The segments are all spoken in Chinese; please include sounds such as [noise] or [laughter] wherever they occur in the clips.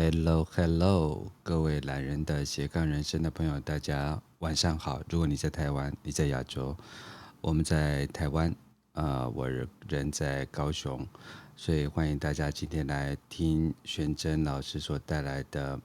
Hello, Hello，各位懒人的斜杠人生的朋友，大家晚上好。如果你在台湾，你在亚洲，我们在台湾，呃，我人在高雄，所以欢迎大家今天来听玄真老师所带来的。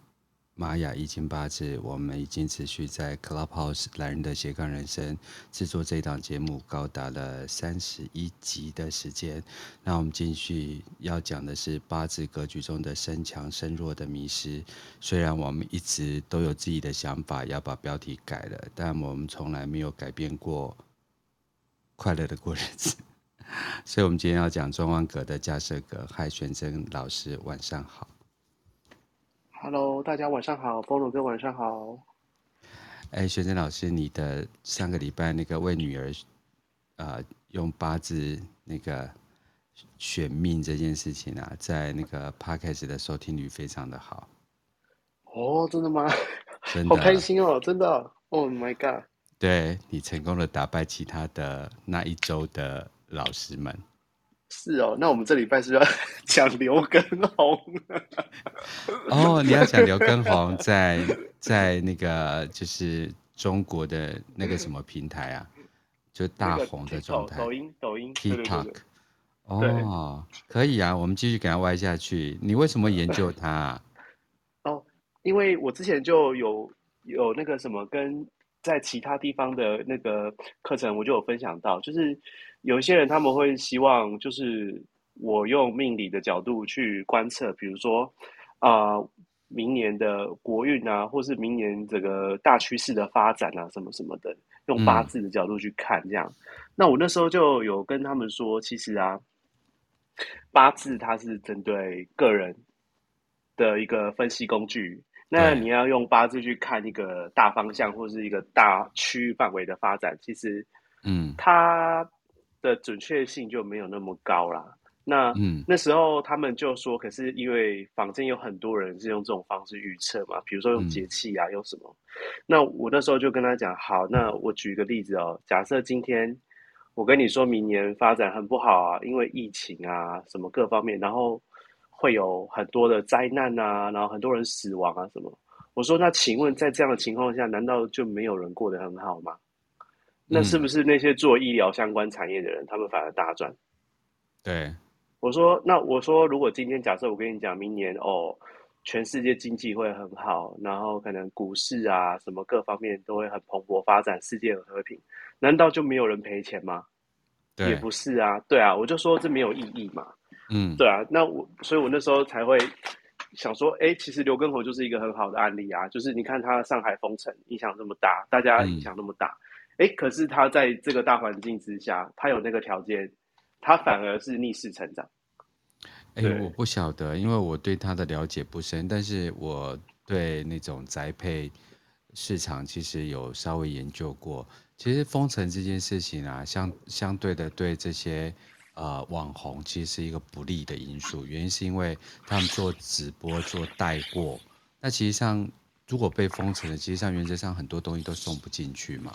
玛雅易经八字，我们已经持续在 Clubhouse 懒人的斜杠人生制作这档节目，高达了三十一集的时间。那我们继续要讲的是八字格局中的身强身弱的迷失。虽然我们一直都有自己的想法，要把标题改了，但我们从来没有改变过快乐的过日子。[laughs] 所以，我们今天要讲庄万格的架设格。嗨，玄真老师，晚上好。Hello，大家晚上好，菠萝哥晚上好。哎，玄真老师，你的上个礼拜那个为女儿，呃，用八字那个选命这件事情啊，在那个 Podcast 的收听率非常的好。哦，真的吗？真的，[laughs] 好开心哦，真的。Oh my god！对，你成功的打败其他的那一周的老师们。是哦，那我们这礼拜是要 [laughs] 讲刘畊宏。[laughs] 哦，你要讲刘畊宏在在那个就是中国的那个什么平台啊，就大红的状态。抖音，抖音，TikTok。哦，可以啊，我们继续给他歪下去。你为什么研究他啊？哦，因为我之前就有有那个什么跟。在其他地方的那个课程，我就有分享到，就是有一些人他们会希望，就是我用命理的角度去观测，比如说啊、呃，明年的国运啊，或是明年这个大趋势的发展啊，什么什么的，用八字的角度去看这样。嗯、那我那时候就有跟他们说，其实啊，八字它是针对个人的一个分析工具。那你要用八字去看一个大方向或是一个大区域范围的发展，其实，嗯，它的准确性就没有那么高啦。那，嗯，那时候他们就说，可是因为坊间有很多人是用这种方式预测嘛，比如说用节气啊，用什么？那我那时候就跟他讲，好，那我举一个例子哦，假设今天我跟你说明年发展很不好啊，因为疫情啊，什么各方面，然后。会有很多的灾难啊，然后很多人死亡啊，什么？我说，那请问在这样的情况下，难道就没有人过得很好吗？那是不是那些做医疗相关产业的人，他们反而大赚？对，我说，那我说，如果今天假设我跟你讲，明年哦，全世界经济会很好，然后可能股市啊，什么各方面都会很蓬勃发展，世界很和平，难道就没有人赔钱吗？对，也不是啊，对啊，我就说这没有意义嘛。嗯，对啊，那我，所以我那时候才会想说，哎，其实刘畊宏就是一个很好的案例啊，就是你看他上海封城影响这么大，大家影响那么大，哎、嗯，可是他在这个大环境之下，他有那个条件，他反而是逆势成长。哎，我不晓得，因为我对他的了解不深，但是我对那种宅配市场其实有稍微研究过。其实封城这件事情啊，相相对的对这些。呃，网红其实是一个不利的因素，原因是因为他们做直播、做带货，那其实上如果被封城了，其实上原则上很多东西都送不进去嘛。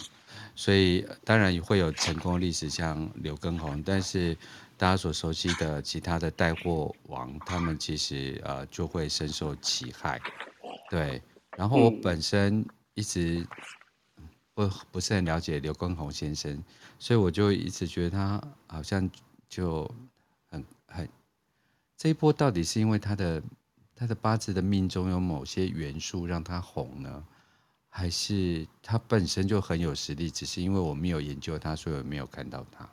所以当然也会有成功的历史，像刘畊宏，但是大家所熟悉的其他的带货王，他们其实呃就会深受其害。对，然后我本身一直不不是很了解刘畊宏先生，所以我就一直觉得他好像。就很很，这一波到底是因为他的他的八字的命中有某些元素让他红呢，还是他本身就很有实力？只是因为我没有研究他，所以我没有看到他。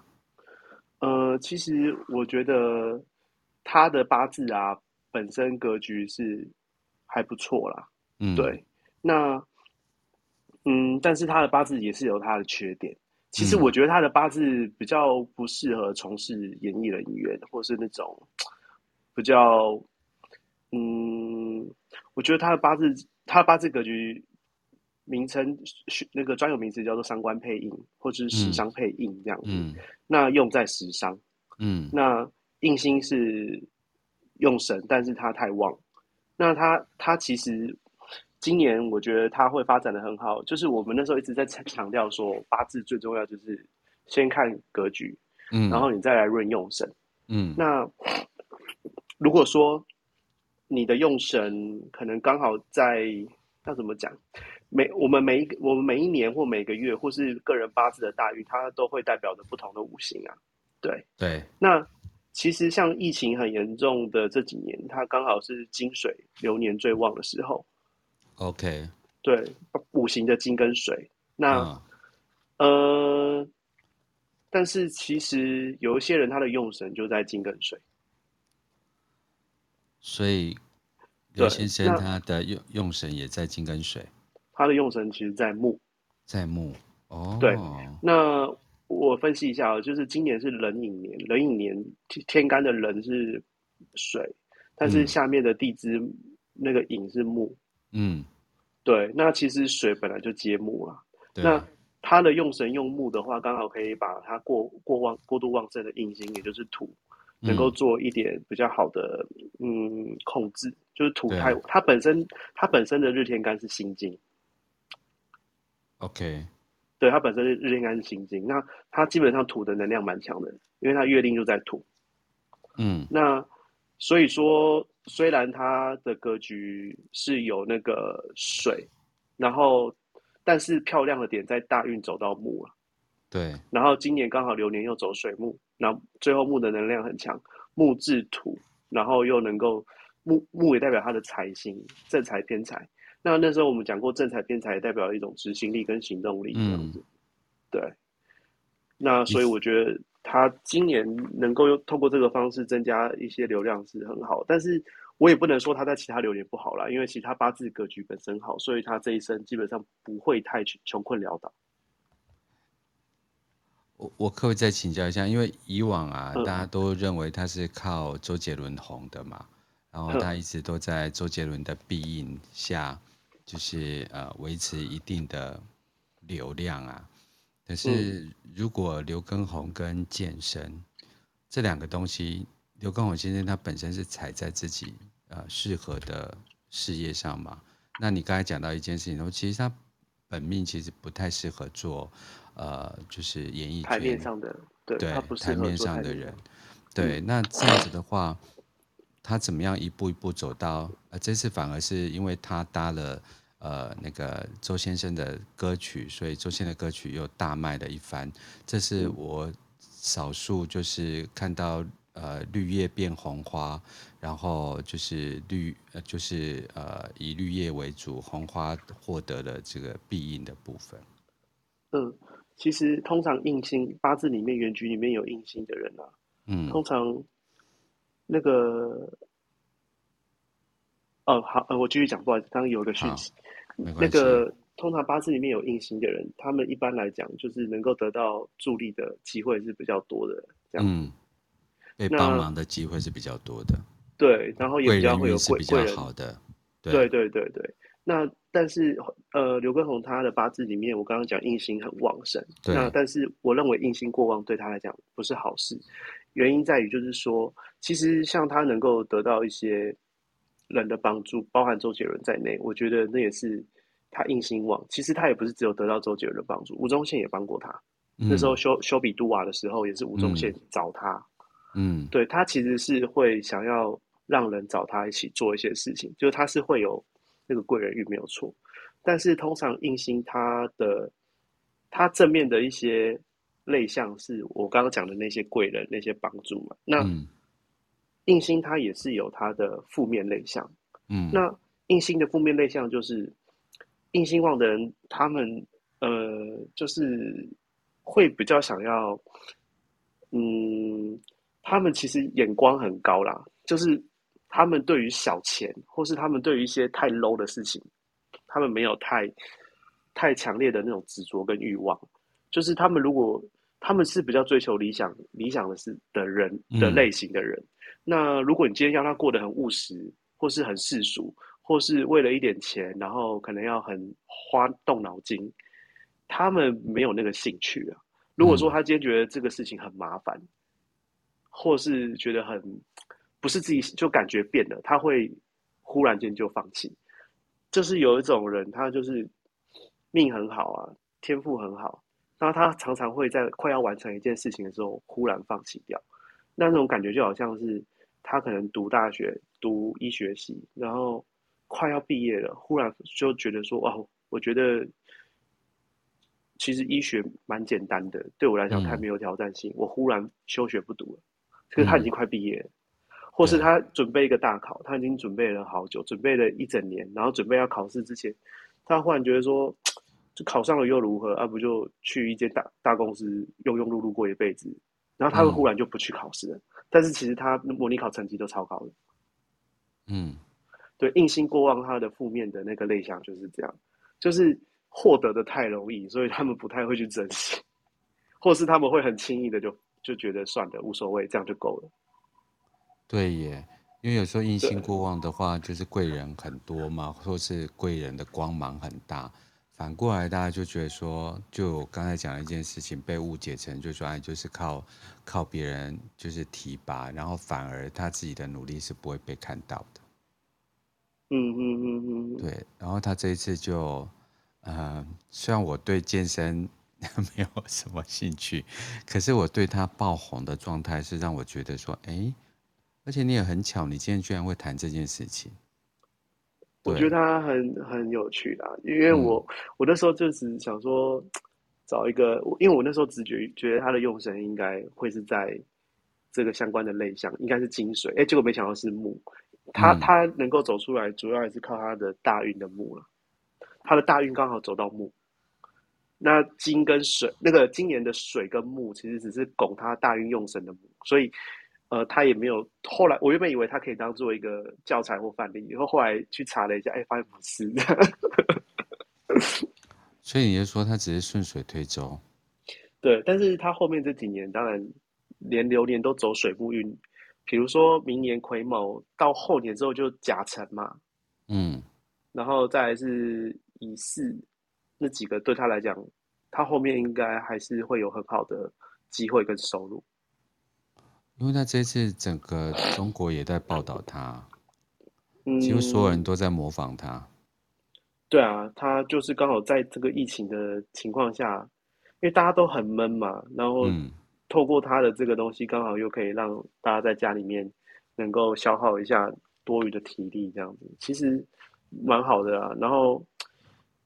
呃，其实我觉得他的八字啊，本身格局是还不错啦。嗯，对。那嗯，但是他的八字也是有他的缺点。其实我觉得他的八字比较不适合从事演艺人员，或是那种比较，嗯，我觉得他的八字，他的八字格局名称那个专有名词叫做三官配印，或者是食伤配印这样子。嗯，那用在食伤，嗯，那印星是用神，但是它太旺，那它它其实。今年我觉得它会发展的很好，就是我们那时候一直在强调说，八字最重要就是先看格局，嗯，然后你再来论用神，嗯，那如果说你的用神可能刚好在要怎么讲？每我们每一个我们每一年或每个月或是个人八字的大运，它都会代表着不同的五行啊。对对，那其实像疫情很严重的这几年，它刚好是金水流年最旺的时候。OK，对，五行的金跟水，那、嗯、呃，但是其实有一些人他的用神就在金跟水，所以刘先生他的用用神也在金跟水，他的用神其实在木，在木哦，对，那。我分析一下，就是今年是壬寅年，壬寅年天干的壬是水，但是下面的地支那个寅是木。嗯，对，那其实水本来就接木啊。那它的用神用木的话，刚好可以把它过过旺过度旺盛的印星，也就是土，能够做一点比较好的嗯控制，就是土太它本身它本身的日天干是辛金。OK。对，它本身是日天干是辛金，那它基本上土的能量蛮强的，因为它月令就在土。嗯，那所以说，虽然它的格局是有那个水，然后但是漂亮的点在大运走到木了。对，然后今年刚好流年又走水木，那最后木的能量很强，木制土，然后又能够木木也代表它的财星，正财偏财。那那时候我们讲过，正财偏财也代表一种执行力跟行动力这样子，嗯、对。那所以我觉得他今年能够用透过这个方式增加一些流量是很好，但是我也不能说他在其他流年不好啦，因为其他八字格局本身好，所以他这一生基本上不会太穷困潦倒。我我可不可以再请教一下？因为以往啊，嗯、大家都认为他是靠周杰伦红的嘛，然后他一直都在周杰伦的庇荫下。就是呃维持一定的流量啊，可是如果刘畊宏跟健身这两个东西，刘畊宏先生他本身是踩在自己呃适合的事业上嘛，那你刚才讲到一件事情，说其实他本命其实不太适合做呃就是演艺圈台面上的对，对他不台面上的人，对，那这样子的话。他怎么样一步一步走到？呃，这次反而是因为他搭了呃那个周先生的歌曲，所以周先生的歌曲又大卖了一番。这是我少数就是看到呃绿叶变红花，然后就是绿呃就是呃以绿叶为主，红花获得了这个庇荫的部分。嗯，其实通常印星八字里面原局里面有印星的人啊，嗯，通常。那个，哦，好，呃，我继续讲，不好意思，刚刚有一个讯息，那个通常八字里面有印星的人，他们一般来讲就是能够得到助力的机会是比较多的，这样，嗯，被帮忙的机会是比较多的，对，然后也比较会有贵贵人，好的，对，对对对对，那但是呃，刘根宏他的八字里面，我刚刚讲印星很旺盛，对，那但是我认为印星过旺对他来讲不是好事。原因在于，就是说，其实像他能够得到一些人的帮助，包含周杰伦在内，我觉得那也是他印星旺。其实他也不是只有得到周杰伦的帮助，吴宗宪也帮过他。嗯、那时候修修比杜瓦的时候，也是吴宗宪找他。嗯，对，他其实是会想要让人找他一起做一些事情，就是他是会有那个贵人运没有错。但是通常硬心他的他正面的一些。类象是我刚刚讲的那些贵人那些帮助嘛？那印星它也是有它的负面类象。嗯，那印星的负面类象就是印星旺的人，他们呃，就是会比较想要，嗯，他们其实眼光很高啦，就是他们对于小钱或是他们对于一些太 low 的事情，他们没有太太强烈的那种执着跟欲望。就是他们如果他们是比较追求理想、理想的是的人的类型的人。嗯、那如果你今天要他过得很务实，或是很世俗，或是为了一点钱，然后可能要很花动脑筋，他们没有那个兴趣啊。如果说他今天觉得这个事情很麻烦，嗯、或是觉得很不是自己就感觉变了，他会忽然间就放弃。就是有一种人，他就是命很好啊，天赋很好。那他常常会在快要完成一件事情的时候忽然放弃掉，那那种感觉就好像是他可能读大学读医学系，然后快要毕业了，忽然就觉得说哦，我觉得其实医学蛮简单的，对我来讲太没有挑战性，嗯、我忽然休学不读了。可是他已经快毕业了，嗯、或是他准备一个大考，他已经准备了好久，准备了一整年，然后准备要考试之前，他忽然觉得说，就考上了又如何？啊，不就去一间大大公司庸庸碌碌过一辈子？然后他们忽然就不去考试了，嗯、但是其实他模拟考成绩都超高的。嗯，对，硬心过望他的负面的那个类象就是这样，就是获得的太容易，所以他们不太会去珍惜，或是他们会很轻易的就就觉得算了，无所谓，这样就够了。对耶，因为有时候硬心过望的话，就是贵人很多嘛，或是贵人的光芒很大。反过来，大家就觉得说，就我刚才讲的一件事情被误解成，就说哎，就是靠靠别人就是提拔，然后反而他自己的努力是不会被看到的。嗯嗯嗯嗯。嗯嗯对，然后他这一次就，呃，虽然我对健身 [laughs] 没有什么兴趣，可是我对他爆红的状态是让我觉得说，哎，而且你也很巧，你今天居然会谈这件事情。我觉得他很很有趣的，因为我、嗯、我那时候就是想说找一个，因为我那时候直觉觉得他的用神应该会是在这个相关的类项，应该是金水，哎，结果没想到是木。他、嗯、他能够走出来，主要还是靠他的大运的木了。他的大运刚好走到木，那金跟水，那个今年的水跟木其实只是拱他大运用神的木，所以。呃，他也没有。后来我原本以为他可以当做一个教材或范例，然后后来去查了一下，哎，发现不是。[laughs] 所以你就说他只是顺水推舟？对，但是他后面这几年，当然连流年都走水木运，比如说明年癸卯，到后年之后就甲辰嘛，嗯，然后再来是乙巳，那几个对他来讲，他后面应该还是会有很好的机会跟收入。因为他这次整个中国也在报道他，几乎所有人都在模仿他。嗯。对啊，他就是刚好在这个疫情的情况下，因为大家都很闷嘛，然后透过他的这个东西，刚好又可以让大家在家里面能够消耗一下多余的体力，这样子其实蛮好的啊。然后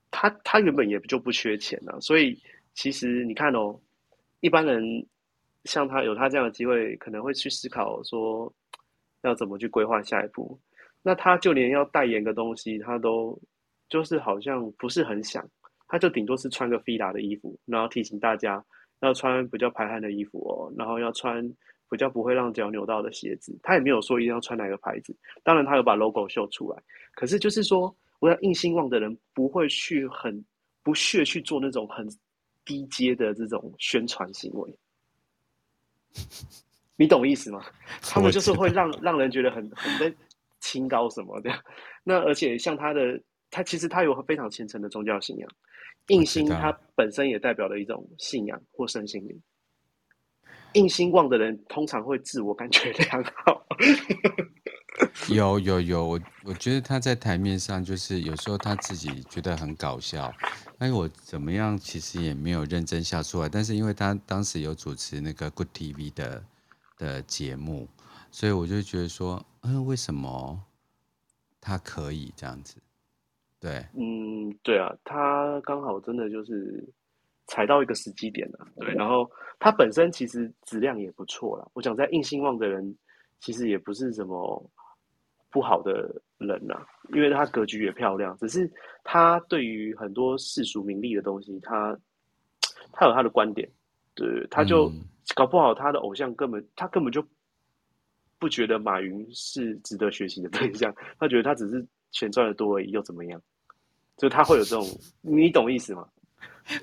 他他原本也就不缺钱啊，所以其实你看哦，一般人。像他有他这样的机会，可能会去思考说要怎么去规划下一步。那他就连要代言个东西，他都就是好像不是很想，他就顶多是穿个 fila 的衣服，然后提醒大家要穿比较排汗的衣服哦，然后要穿比较不会让脚扭到的鞋子。他也没有说一定要穿哪个牌子，当然他有把 logo 秀出来。可是就是说，我要硬兴旺的人不会去很不屑去做那种很低阶的这种宣传行为。[laughs] 你懂意思吗？[laughs] 他们就是会让让人觉得很很在清高什么的。[laughs] 那而且像他的，他其实他有非常虔诚的宗教信仰。印心他本身也代表了一种信仰或身心灵。印心旺的人通常会自我感觉良好。[laughs] 有有有，我我觉得他在台面上就是有时候他自己觉得很搞笑。哎，我怎么样？其实也没有认真笑出来，但是因为他当时有主持那个 Good TV 的的节目，所以我就觉得说，嗯，为什么他可以这样子？对，嗯，对啊，他刚好真的就是踩到一个时机点了。对，然后他本身其实质量也不错啦。我想在硬性旺的人，其实也不是什么不好的人呐。因为他格局也漂亮，只是他对于很多世俗名利的东西，他 [tsk] 他有他的观点，对，他就搞不好他的偶像根本他根本就不觉得马云是值得学习的对象，[laughs] 他觉得他只是钱赚的多而已，又怎么样？就他会有这种，[laughs] 你懂意思吗？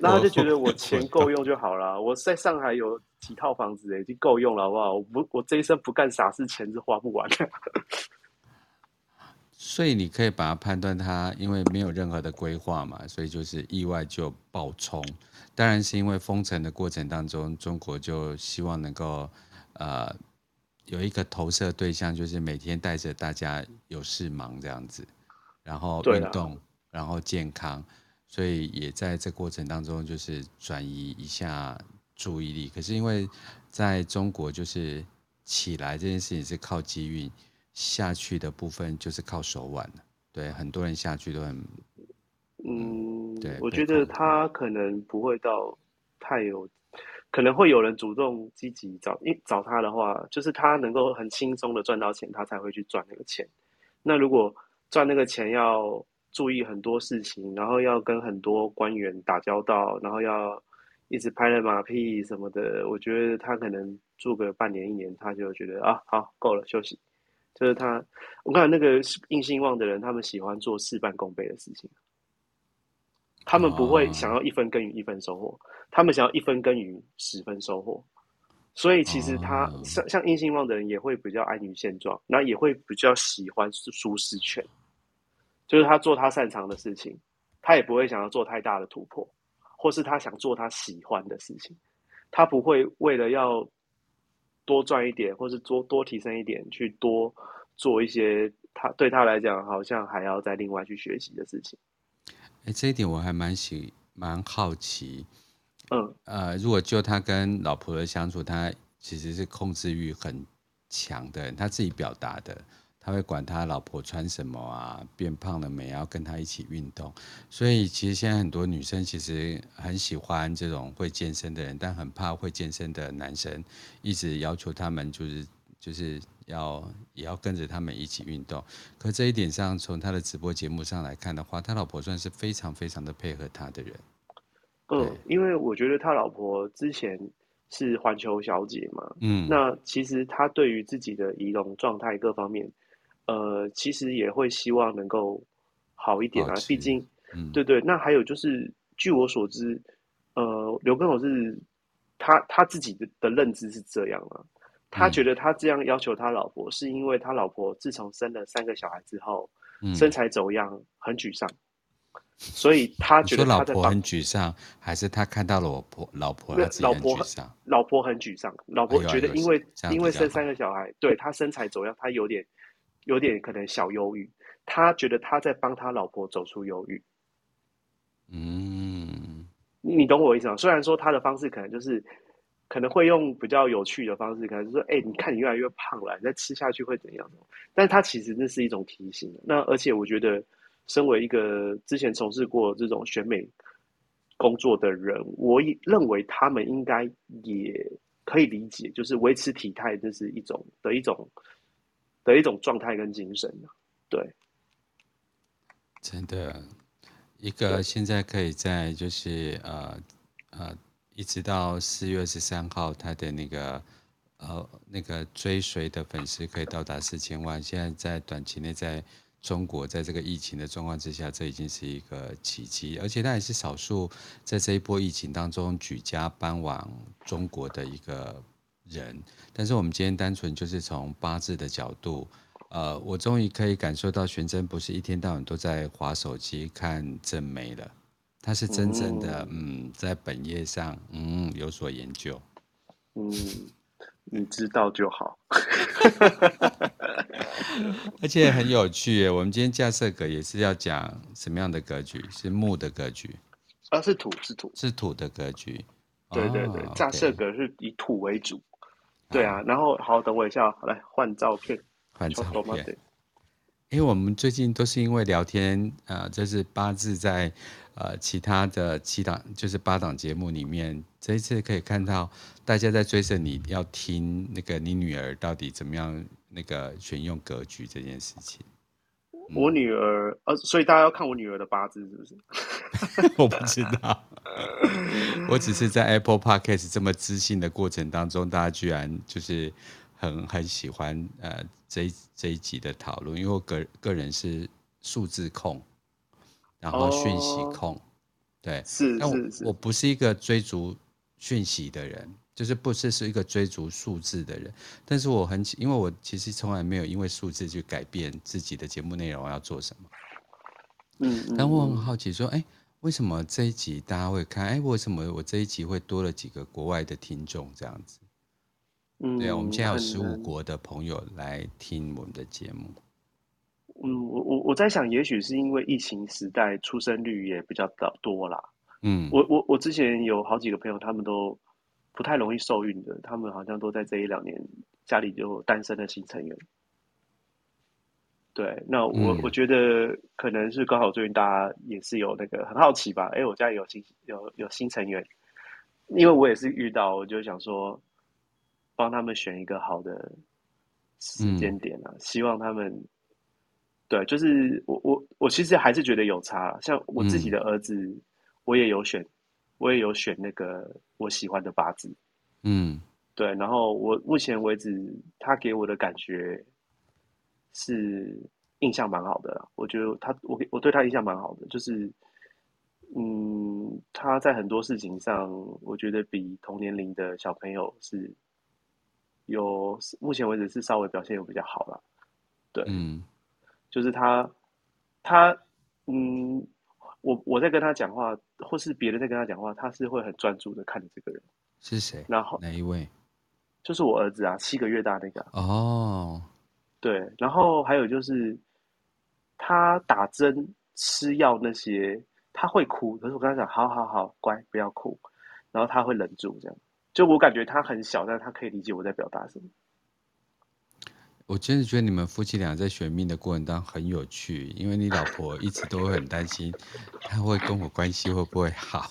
那他就觉得我钱够用就好了，我在上海有几套房子，已经够用了，好不好？我不，我这一生不干傻事，钱是花不完的。所以你可以把它判断它，因为没有任何的规划嘛，所以就是意外就爆冲。当然是因为封城的过程当中，中国就希望能够呃有一个投射对象，就是每天带着大家有事忙这样子，然后运动，啦然后健康，所以也在这过程当中就是转移一下注意力。可是因为在中国就是。起来这件事情是靠机运，下去的部分就是靠手腕。对，很多人下去都很，嗯，对，我觉得他可能不会到太有，可能会有人主动积极找，一找他的话，就是他能够很轻松的赚到钱，他才会去赚那个钱。那如果赚那个钱要注意很多事情，然后要跟很多官员打交道，然后要一直拍了马屁什么的，我觉得他可能住个半年一年，他就觉得啊，好，够了，休息。就是他，我看那个硬性旺的人，他们喜欢做事半功倍的事情。他们不会想要一分耕耘一分收获，他们想要一分耕耘十分收获。所以其实他像像硬性旺的人，也会比较安于现状，那也会比较喜欢舒适圈。就是他做他擅长的事情，他也不会想要做太大的突破，或是他想做他喜欢的事情，他不会为了要。多赚一点，或是多多提升一点，去多做一些他对他来讲好像还要再另外去学习的事情。哎，这一点我还蛮喜蛮好奇。嗯，呃，如果就他跟老婆的相处，他其实是控制欲很强的人，他自己表达的。他会管他老婆穿什么啊，变胖了没，要跟他一起运动。所以其实现在很多女生其实很喜欢这种会健身的人，但很怕会健身的男生一直要求他们就是就是要也要跟着他们一起运动。可这一点上，从他的直播节目上来看的话，他老婆算是非常非常的配合他的人。嗯，因为我觉得他老婆之前是环球小姐嘛，嗯，那其实他对于自己的仪容状态各方面。呃，其实也会希望能够好一点啊，毕竟，嗯，对对。那还有就是，据我所知，呃，刘根友是他他自己的的认知是这样啊，他觉得他这样要求他老婆，是因为他老婆自从生了三个小孩之后，嗯，身材走样，很沮丧，所以他觉得他老婆很沮丧，还是他看到了我婆老婆他自己很沮丧，老婆很沮丧，老婆觉得因为因为生三个小孩，对他身材走样，他有点。有点可能小忧郁，他觉得他在帮他老婆走出忧郁。嗯，你懂我意思吗？虽然说他的方式可能就是可能会用比较有趣的方式，可能就是说，哎、欸，你看你越来越胖了，你再吃下去会怎样？但是他其实那是一种提醒。那而且我觉得，身为一个之前从事过这种选美工作的人，我也认为他们应该也可以理解，就是维持体态这是一种的一种。的一种状态跟精神，对，真的，一个现在可以在就是呃呃，一直到四月十三号，他的那个呃那个追随的粉丝可以到达四千万。现在在短期内，在中国，在这个疫情的状况之下，这已经是一个奇迹，而且他也是少数在这一波疫情当中举家搬往中国的一个。人，但是我们今天单纯就是从八字的角度，呃，我终于可以感受到玄真不是一天到晚都在划手机看正妹了，他是真正的嗯，嗯，在本业上嗯有所研究，嗯，你知道就好，[laughs] 而且很有趣耶。我们今天架设格也是要讲什么样的格局？是木的格局，啊，是土是土是土的格局，对对对，架设格是以土为主。对啊，然后好，等我一下，来换照片，换照片。因为我们最近都是因为聊天，呃，就是八字在呃其他的七档，就是八档节目里面，这一次可以看到大家在追着你要听那个你女儿到底怎么样那个选用格局这件事情。我女儿，呃，所以大家要看我女儿的八字是不是？[laughs] 我不知道，我只是在 Apple Podcast 这么自信的过程当中，大家居然就是很很喜欢呃这一这一集的讨论，因为我个个人是数字控，然后讯息控，哦、对，是是是，我不是一个追逐讯息的人。就是不是是一个追逐数字的人，但是我很，因为我其实从来没有因为数字去改变自己的节目内容要做什么。嗯，但我很好奇说，哎，为什么这一集大家会看？哎，为什么我这一集会多了几个国外的听众这样子？嗯，对啊，我们现在有十五国的朋友来听我们的节目。嗯，我我我在想，也许是因为疫情时代出生率也比较的多啦。嗯，我我我之前有好几个朋友，他们都。不太容易受孕的，他们好像都在这一两年家里就诞生了新成员。对，那我、嗯、我觉得可能是刚好最近大家也是有那个很好奇吧，哎，我家里有新有有新成员，因为我也是遇到，我就想说帮他们选一个好的时间点啊，嗯、希望他们对，就是我我我其实还是觉得有差，像我自己的儿子，嗯、我也有选，我也有选那个我喜欢的八字，嗯，对，然后我目前为止他给我的感觉。是印象蛮好的啦，我觉得他，我我对他印象蛮好的，就是，嗯，他在很多事情上，我觉得比同年龄的小朋友是有，目前为止是稍微表现有比较好啦。对，嗯，就是他，他，嗯，我我在跟他讲话，或是别人在跟他讲话，他是会很专注的看着这个人是谁，然后哪一位？就是我儿子啊，七个月大那个哦。对，然后还有就是，他打针、吃药那些，他会哭。可是我跟他讲，好好好，乖，不要哭。然后他会忍住，这样。就我感觉他很小，但是他可以理解我在表达什么。我真的觉得你们夫妻俩在选命的过程当中很有趣，因为你老婆一直都会很担心，她会跟我关系会不会好？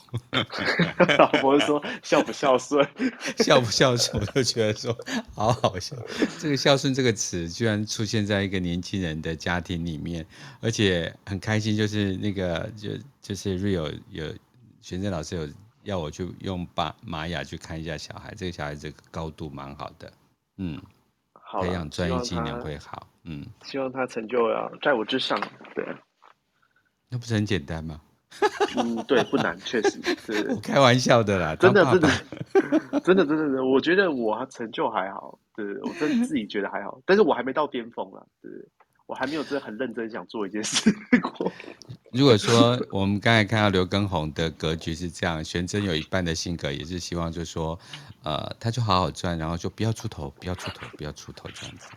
[laughs] 老婆说孝不孝顺，[laughs] 孝不孝顺，我就觉得说好好笑。这个孝顺这个词居然出现在一个年轻人的家庭里面，而且很开心，就是那个就就是 Rio 有玄真老师有要我去用巴玛雅去看一下小孩，这个小孩这个高度蛮好的，嗯。培养专业技能会好，嗯，希望他成就要在我之上，对，那不是很简单吗？[laughs] 嗯，对，不难，确实，是，我开玩笑的啦，[laughs] 真的，真的，[laughs] 真的，真的，真的，我觉得我成就还好，对，我真的自己觉得还好，但是我还没到巅峰啦，对。我还没有真的很认真想做一件事过。[laughs] 如果说我们刚才看到刘畊宏的格局是这样，玄真有一半的性格也是希望，就是说，呃，他就好好赚，然后就不要出头，不要出头，不要出头这样子。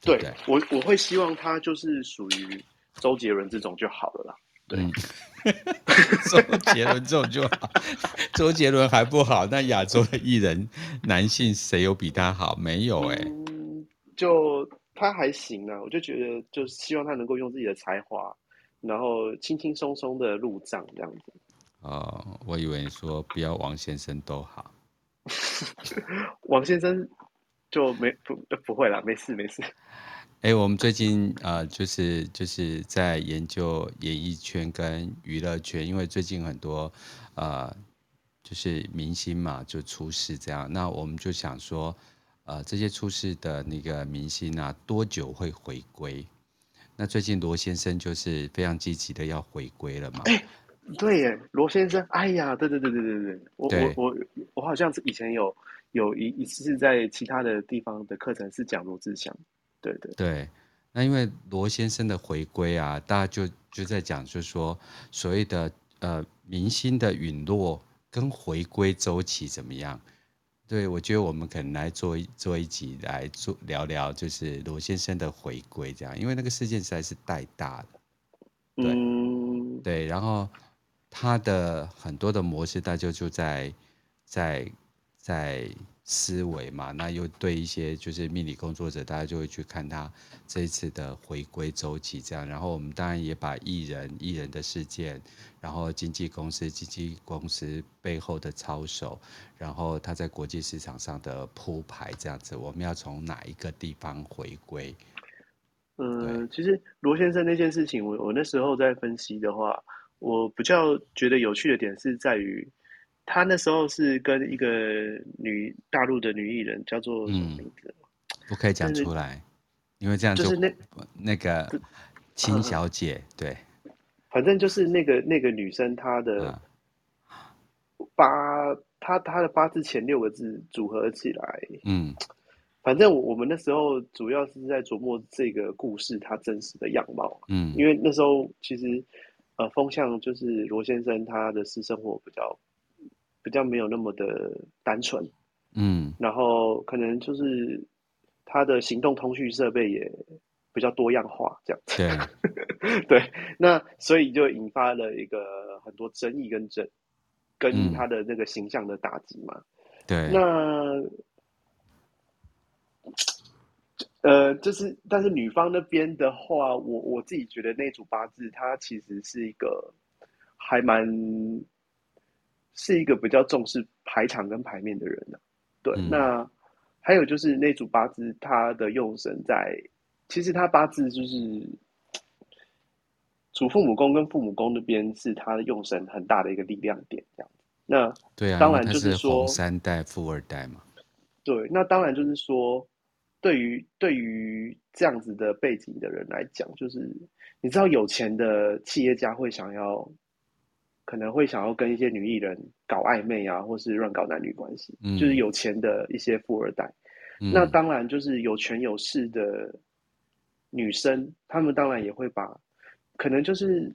对，对我我会希望他就是属于周杰伦这种就好了啦。对，嗯、[laughs] 周杰伦这种就好，周杰伦还不好，那亚洲的艺人男性谁有比他好？没有哎、欸嗯，就。他还行啊，我就觉得，就希望他能够用自己的才华，然后轻轻松松的入账这样子。哦，我以为你说不要王先生都好。[laughs] 王先生就没不不会啦，没事没事。哎、欸，我们最近呃，就是就是在研究演艺圈跟娱乐圈，因为最近很多呃，就是明星嘛就出事这样，那我们就想说。呃，这些出事的那个明星啊，多久会回归？那最近罗先生就是非常积极的要回归了嘛？哎，对耶，罗先生，哎呀，对对对对对对，我我我我好像是以前有有一一次是在其他的地方的课程是讲罗志祥，对对对。那因为罗先生的回归啊，大家就就在讲，就是说所谓的呃明星的陨落跟回归周期怎么样？对，我觉得我们可能来做一做一集来做聊聊，就是罗先生的回归这样，因为那个事件实在是太大了。对、嗯、对，然后他的很多的模式，大家就就在在在思维嘛，那又对一些就是命理工作者，大家就会去看他这一次的回归周期这样，然后我们当然也把艺人艺人的事件。然后经纪公司、经纪公司背后的操守，然后他在国际市场上的铺排，这样子，我们要从哪一个地方回归？嗯，其实罗先生那件事情，我我那时候在分析的话，我比较觉得有趣的点是在于，他那时候是跟一个女大陆的女艺人叫做什么名字？嗯，不可以讲出来，因为这样就，就是那那个秦小姐，嗯，对。反正就是那个那个女生，她的八，她她的八字前六个字组合起来，嗯，反正我们那时候主要是在琢磨这个故事它真实的样貌，嗯，因为那时候其实呃风向就是罗先生他的私生活比较比较没有那么的单纯，嗯，然后可能就是他的行动通讯设备也。比较多样化这样子，对，[laughs] 对，那所以就引发了一个很多争议跟争，跟他的那个形象的打击嘛。对，那呃，就是但是女方那边的话，我我自己觉得那组八字它其实是一个还蛮是一个比较重视排场跟排面的人呢、啊。对，嗯、那还有就是那组八字他的用神在，其实他八字就是。主父母宫跟父母宫那边是他的用神很大的一个力量点，这样子。那对啊，当然就是说是三代富二代嘛。对，那当然就是说，对于对于这样子的背景的人来讲，就是你知道有钱的企业家会想要，可能会想要跟一些女艺人搞暧昧啊，或是乱搞男女关系，嗯、就是有钱的一些富二代。嗯、那当然就是有权有势的女生，她们当然也会把。可能就是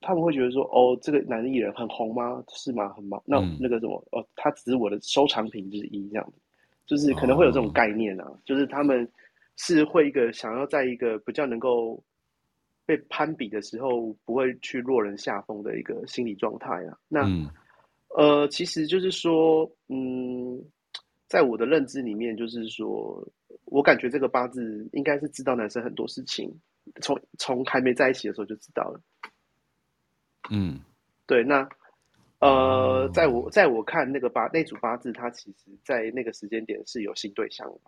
他们会觉得说，哦，这个男艺人很红吗？是吗？很忙？那那个什么，哦，他只是我的收藏品之一，这样子，就是可能会有这种概念啊。哦、就是他们是会一个想要在一个比较能够被攀比的时候，不会去落人下风的一个心理状态啊。那、嗯、呃，其实就是说，嗯，在我的认知里面，就是说我感觉这个八字应该是知道男生很多事情。从从还没在一起的时候就知道了，嗯，对，那呃，在我在我看那个八那组八字，他其实在那个时间点是有新对象的。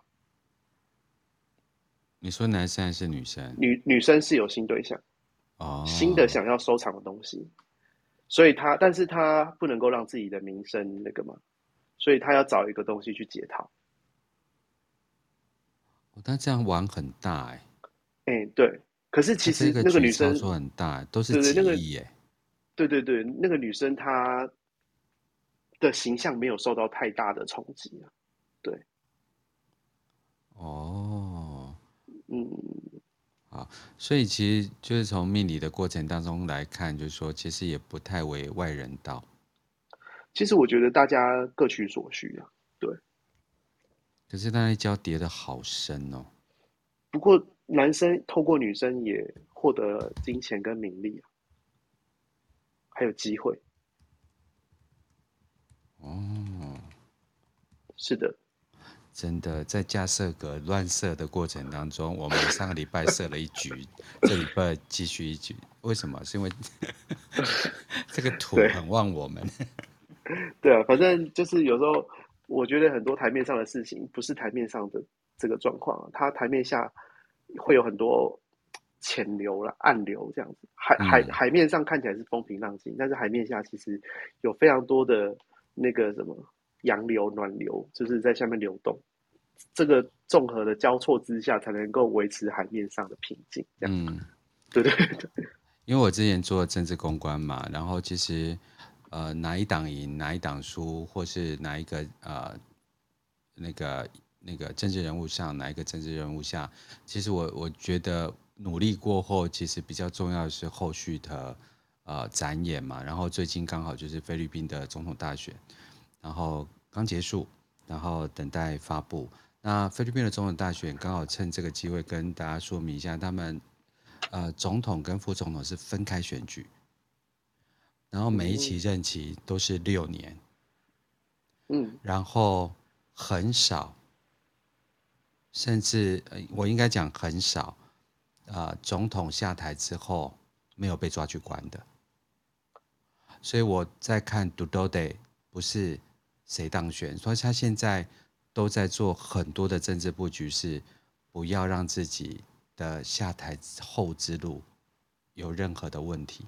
你说男生还是女生？女女生是有新对象，哦，新的想要收藏的东西，所以他，但是他不能够让自己的名声那个嘛，所以他要找一个东西去解套。哦，但这样玩很大哎，哎，欸，对。可是其实那个女生说很大，都是几亿耶。对对对，那个女生她的形象没有受到太大的冲击啊。对。哦。嗯。好，所以其实就是从命理的过程当中来看，就是说其实也不太为外人道。其实我觉得大家各取所需啊。对。可是那一跤跌的好深哦。不过。男生透过女生也获得金钱跟名利啊，还有机会。哦，是的，真的在架设格乱设的过程当中，我们上个礼拜设了一局，这礼拜继续一局。为什么？是因为 [laughs] 这个土很旺我们。[laughs] 对啊，反正就是有时候我觉得很多台面上的事情不是台面上的这个状况，它台面下。会有很多潜流了、暗流这样子，海海海面上看起来是风平浪静，但是海面下其实有非常多的那个什么洋流、暖流，就是在下面流动。这个综合的交错之下，才能够维持海面上的平静。嗯，[laughs] 对对对。因为我之前做政治公关嘛，然后其实呃哪一党赢哪一党输，或是哪一个呃那个。那个政治人物上哪一个政治人物下？其实我我觉得努力过后，其实比较重要的是后续的呃展演嘛。然后最近刚好就是菲律宾的总统大选，然后刚结束，然后等待发布。那菲律宾的总统大选刚好趁这个机会跟大家说明一下，他们呃总统跟副总统是分开选举，然后每一期任期都是六年，嗯，然后很少。甚至，我应该讲很少，呃，总统下台之后没有被抓去关的。所以我在看 Dudode 不是谁当选，所以他现在都在做很多的政治布局，是不要让自己的下台后之路有任何的问题。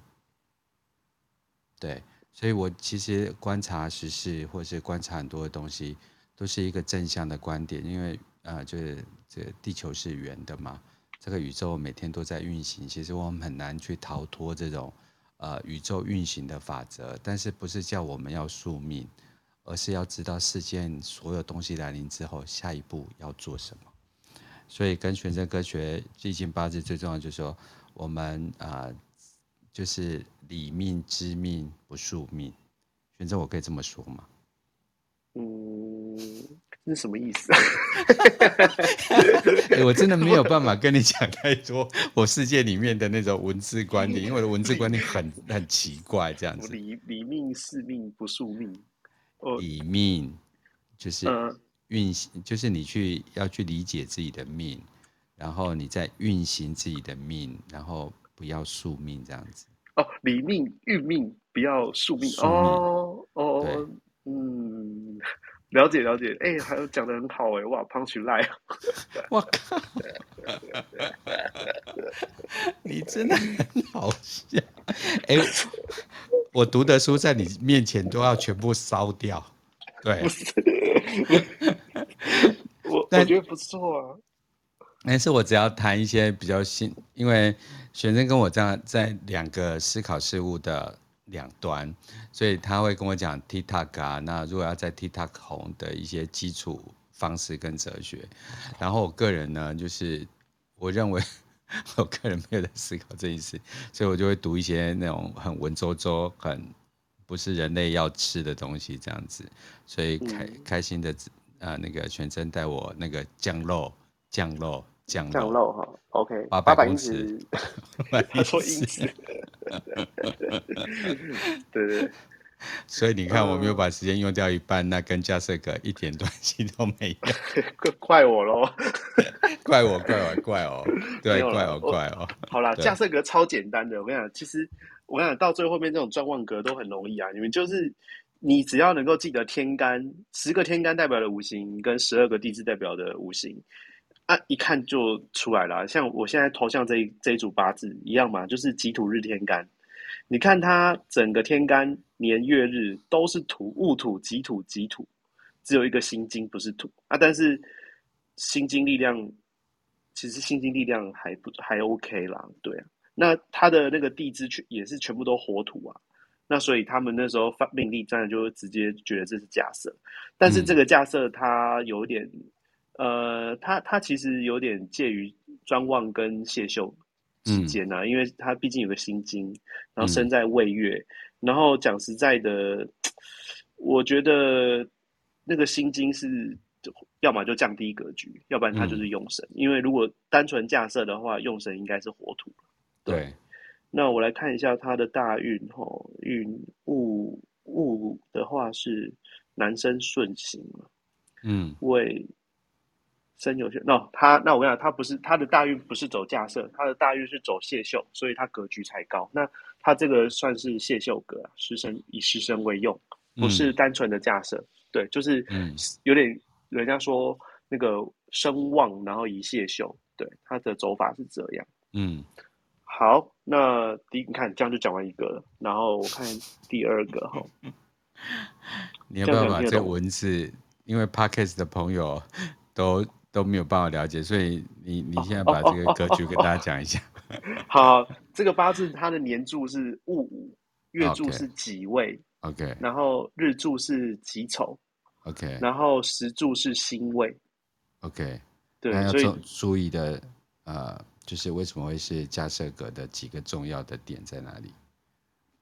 对，所以我其实观察时事或是观察很多的东西，都是一个正向的观点，因为。呃，就是这地球是圆的嘛，这个宇宙每天都在运行，其实我们很难去逃脱这种呃宇宙运行的法则。但是不是叫我们要宿命，而是要知道事件所有东西来临之后，下一步要做什么。所以跟玄真科学易经八字最重要就是说，我们啊、呃、就是理命知命不宿命。玄真，我可以这么说吗？嗯。这是什么意思啊？[laughs] 我真的没有办法跟你讲太多我世界里面的那种文字观点，因为我的文字观点很很奇怪，这样子。理理命是命不宿命，理命就是运行，就是你去要去理解自己的命，然后你再运行自己的命，然后不要宿命这样子。哦，理命运命，不要宿命。宿命哦哦，嗯，了解了解。哎，还有讲的很好哎，哇，punch line，我 [laughs] 靠，你真的很好笑。哎，我读的书在你面前都要全部烧掉。对，我 [laughs] 我觉得不错啊。但是我只要谈一些比较新，因为学生跟我这样在两个思考事物的两端，所以他会跟我讲 TikTok 啊。那如果要在 TikTok 红的一些基础方式跟哲学，然后我个人呢，就是 [laughs] 我认为 [laughs] 我个人没有在思考这件事，所以我就会读一些那种很文绉绉、很不是人类要吃的东西这样子。所以开、嗯、开心的呃那个全真带我那个降肉。降肉，降肉，降肉哈，OK，八百英尺，他说英尺，[laughs] [laughs] 对对，所以你看，我没有把时间用掉一半，那跟架设阁一点关系都没有，[laughs] 怪我喽，[laughs] 怪我，怪我，怪我，对，怪我，怪我。好啦，架设阁超简单的，我跟你讲，其实我跟你讲，到最后面这种专旺格都很容易啊，你们就是你只要能够记得天干，十个天干代表的五行，跟十二个地支代表的五行。啊，一看就出来了。像我现在头像这一这一组八字一样嘛，就是己土日天干。你看它整个天干年月日都是土，戊土、己土、己土，只有一个辛金不是土啊。但是辛金力量其实辛金力量还不还 OK 啦，对啊。那它的那个地支全也是全部都火土啊。那所以他们那时候发命令，当然就直接觉得这是假设。但是这个假设它有点。呃，他他其实有点介于专望跟谢秀之间啊，嗯、因为他毕竟有个心经，然后生在未月，嗯、然后讲实在的，我觉得那个心经是要么就降低格局，要不然他就是用神。嗯、因为如果单纯架设的话，用神应该是火土。对，对那我来看一下他的大运吼，运物物的话是男生顺行嗯，为。生有秀，那、no, 他那我跟你讲，他不是他的大运不是走架设，他的大运是走谢秀，所以他格局才高。那他这个算是谢秀格啊，食神以食神为用，不是单纯的架设。嗯、对，就是有点人家说那个声望，然后以谢秀，对，他的走法是这样。嗯，好，那第你看这样就讲完一个了，然后我看第二个哈，[laughs] 你要不要把这文字，因为 Podcast 的朋友都。都没有办法了解，所以你你现在把这个格局跟大家讲一下。[laughs] 好，这个八字它的年柱是戊午，月柱是己未，OK，然后日柱是己丑，OK，然后时柱是辛未，OK。对，所以注意的呃，就是为什么会是架设格的几个重要的点在哪里？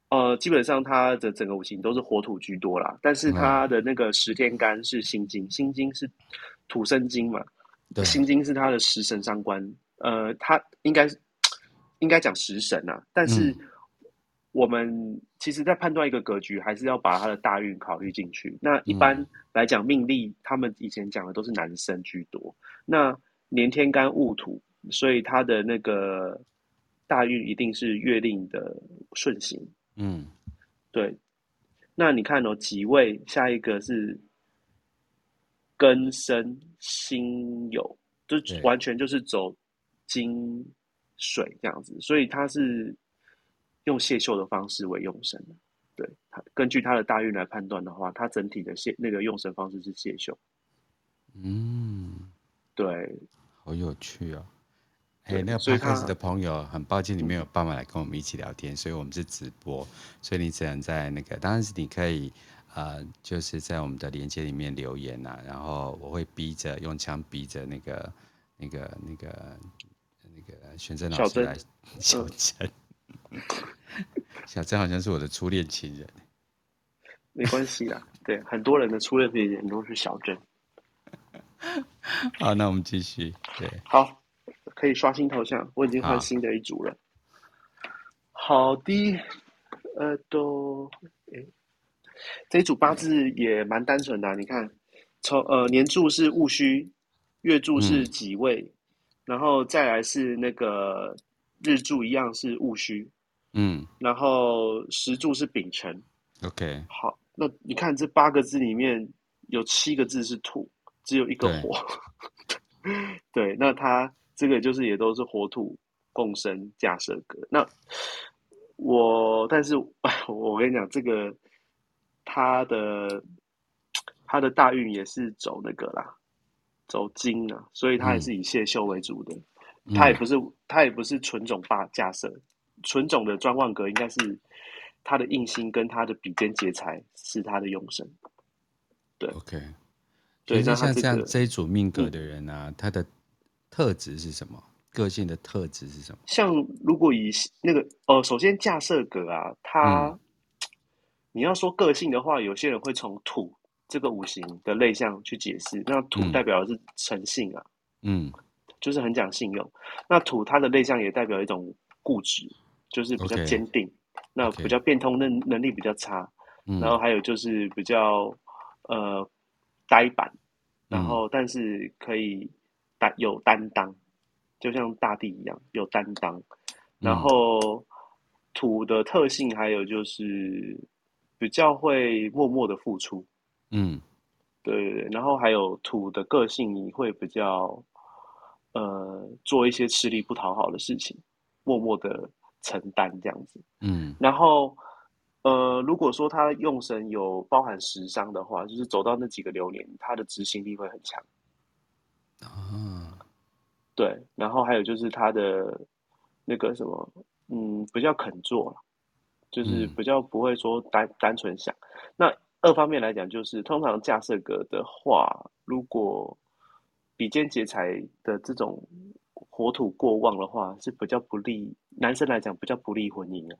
呃，基本上它的整个五行都是火土居多啦，但是它的那个十天干是辛金，辛金是土生金嘛。对辛金是他的食神伤官，呃，他应该 [tsk] 应该讲食神啊，但是我们其实，在判断一个格局，还是要把他的大运考虑进去。那一般来讲，命例他们以前讲的都是男生居多。那年天干戊土，所以他的那个大运一定是月令的顺行。嗯，对。那你看哦，己未下一个是。庚申辛酉，就完全就是走金水这样子，所以他是用谢秀的方式为用神的。对，他根据他的大运来判断的话，他整体的谢那个用神方式是谢秀。嗯，对，好有趣哦。哎对，那个 Podcast 的朋友，很抱歉你没有办法来跟我们一起聊天，所以我们是直播，所以你只能在那个，当然是你可以。呃，就是在我们的连接里面留言呐、啊，然后我会逼着用枪逼着那个、那个、那个、那个玄真老师来小珍。[laughs] 小珍好像是我的初恋情人，没关系啦，对，很多人的初恋情人都是小珍。[laughs] 好，那我们继续。对，好，可以刷新头像，我已经换新的一组了。好，好的，呃，都，诶。这一组八字也蛮单纯的、啊，你看，从呃年柱是戊戌，月柱是己未，嗯，然后再来是那个日柱一样是戊戌，嗯，然后时柱是丙辰。OK，好，那你看这八个字里面有七个字是土，只有一个火。对，[laughs] 对，那它这个就是也都是火土共生架设格。那我但是 [laughs] 我跟你讲，这个他的他的大运也是走那个啦，走金啊，所以他也是以谢秀为主的。他、嗯、也不是他也不是纯种八架设，纯种的专望格应该是他的印星跟他的比肩劫财是他的用神。对，OK，[laughs] 对，那像这样这一组命格的人啊，嗯、他的特质是什么？个性的特质是什么？像如果以那个呃，首先架设格啊，他、嗯、你要说个性的话，有些人会从土这个五行的类象去解释。那土代表的是诚信啊，嗯，就是很讲信用。那土它的类象也代表一种固执，就是比较坚定。Okay. 那比较变通能能力比较差。嗯、然后还有就是比较呃呆板，然后但是可以担有担当。就像大地一样有担当，然后土的特性还有就是比较会默默的付出，嗯，对对对，然后还有土的个性，你会比较呃做一些吃力不讨好的事情，默默的承担这样子，嗯，然后呃如果说他用神有包含食伤的话，就是走到那几个流年，他的执行力会很强，啊。对，然后还有就是他的那个什么，嗯，比较肯做，就是比较不会说单单纯想。那二方面来讲，就是通常架设格的话，如果比肩劫财的这种火土过旺的话，是比较不利男生来讲，比较不利婚姻啊，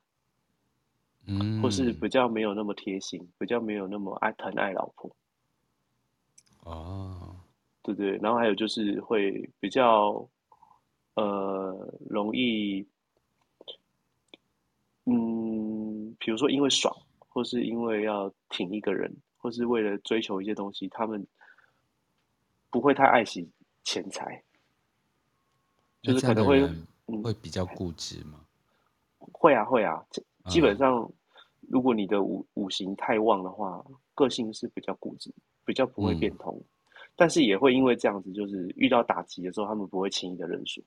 嗯，或是比较没有那么贴心，比较没有那么爱疼爱老婆。哦。对对，然后还有就是会比较，呃，容易，嗯，比如说因为爽，或是因为要挺一个人，或是为了追求一些东西，他们不会太爱惜钱财，就是可能会会比较固执吗？嗯，会啊会啊，基本上如果你的五五行太旺的话，个性是比较固执，比较不会变通。嗯但是也会因为这样子，就是遇到打击的时候，他们不会轻易的认输。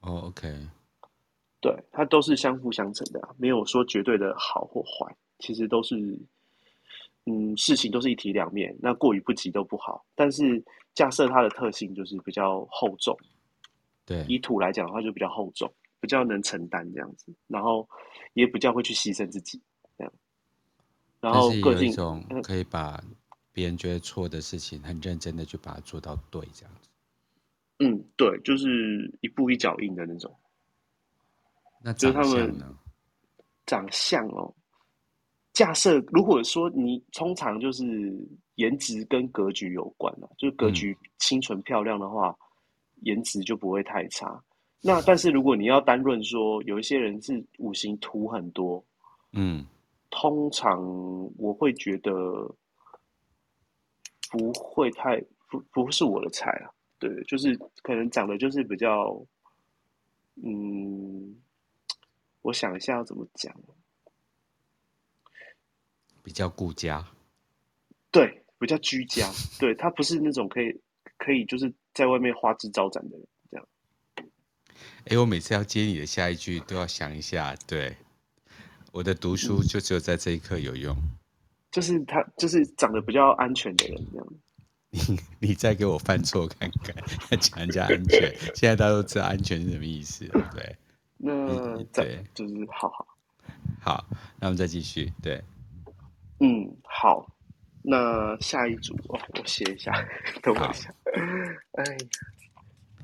哦、oh，OK，对，它都是相辅相成的，没有说绝对的好或坏，其实都是，嗯，事情都是一体两面，那过于不及都不好。但是架设它的特性就是比较厚重，对，以土来讲的话就比较厚重，比较能承担这样子，然后也比较会去牺牲自己这样，然后个性可以把。别人觉得错的事情，很认真的去把它做到对，这样子。嗯，对，就是一步一脚印的那种。那长相呢？长相哦，架设如果说你通常就是颜值跟格局有关了，就是格局清纯漂亮的话，颜、嗯、值就不会太差。那但是如果你要单论说，有一些人是五行土很多，嗯，通常我会觉得。不会太不不是我的菜啊，对，就是可能长得就是比较，嗯，我想一下要怎么讲，比较顾家，对，比较居家，对，他不是那种可以可以就是在外面花枝招展的人，这样。哎，我每次要接你的下一句都要想一下，对，我的读书就只有在这一刻有用。嗯就是他，就是长得比较安全的人这样。[laughs] 你你再给我犯错看看，[laughs] 讲人家安全。现在大家都知道安全是什么意思，对？那对，就是好好好，那我们再继续。对，嗯，好。那下一组哦，我写一下，等我一下。哎，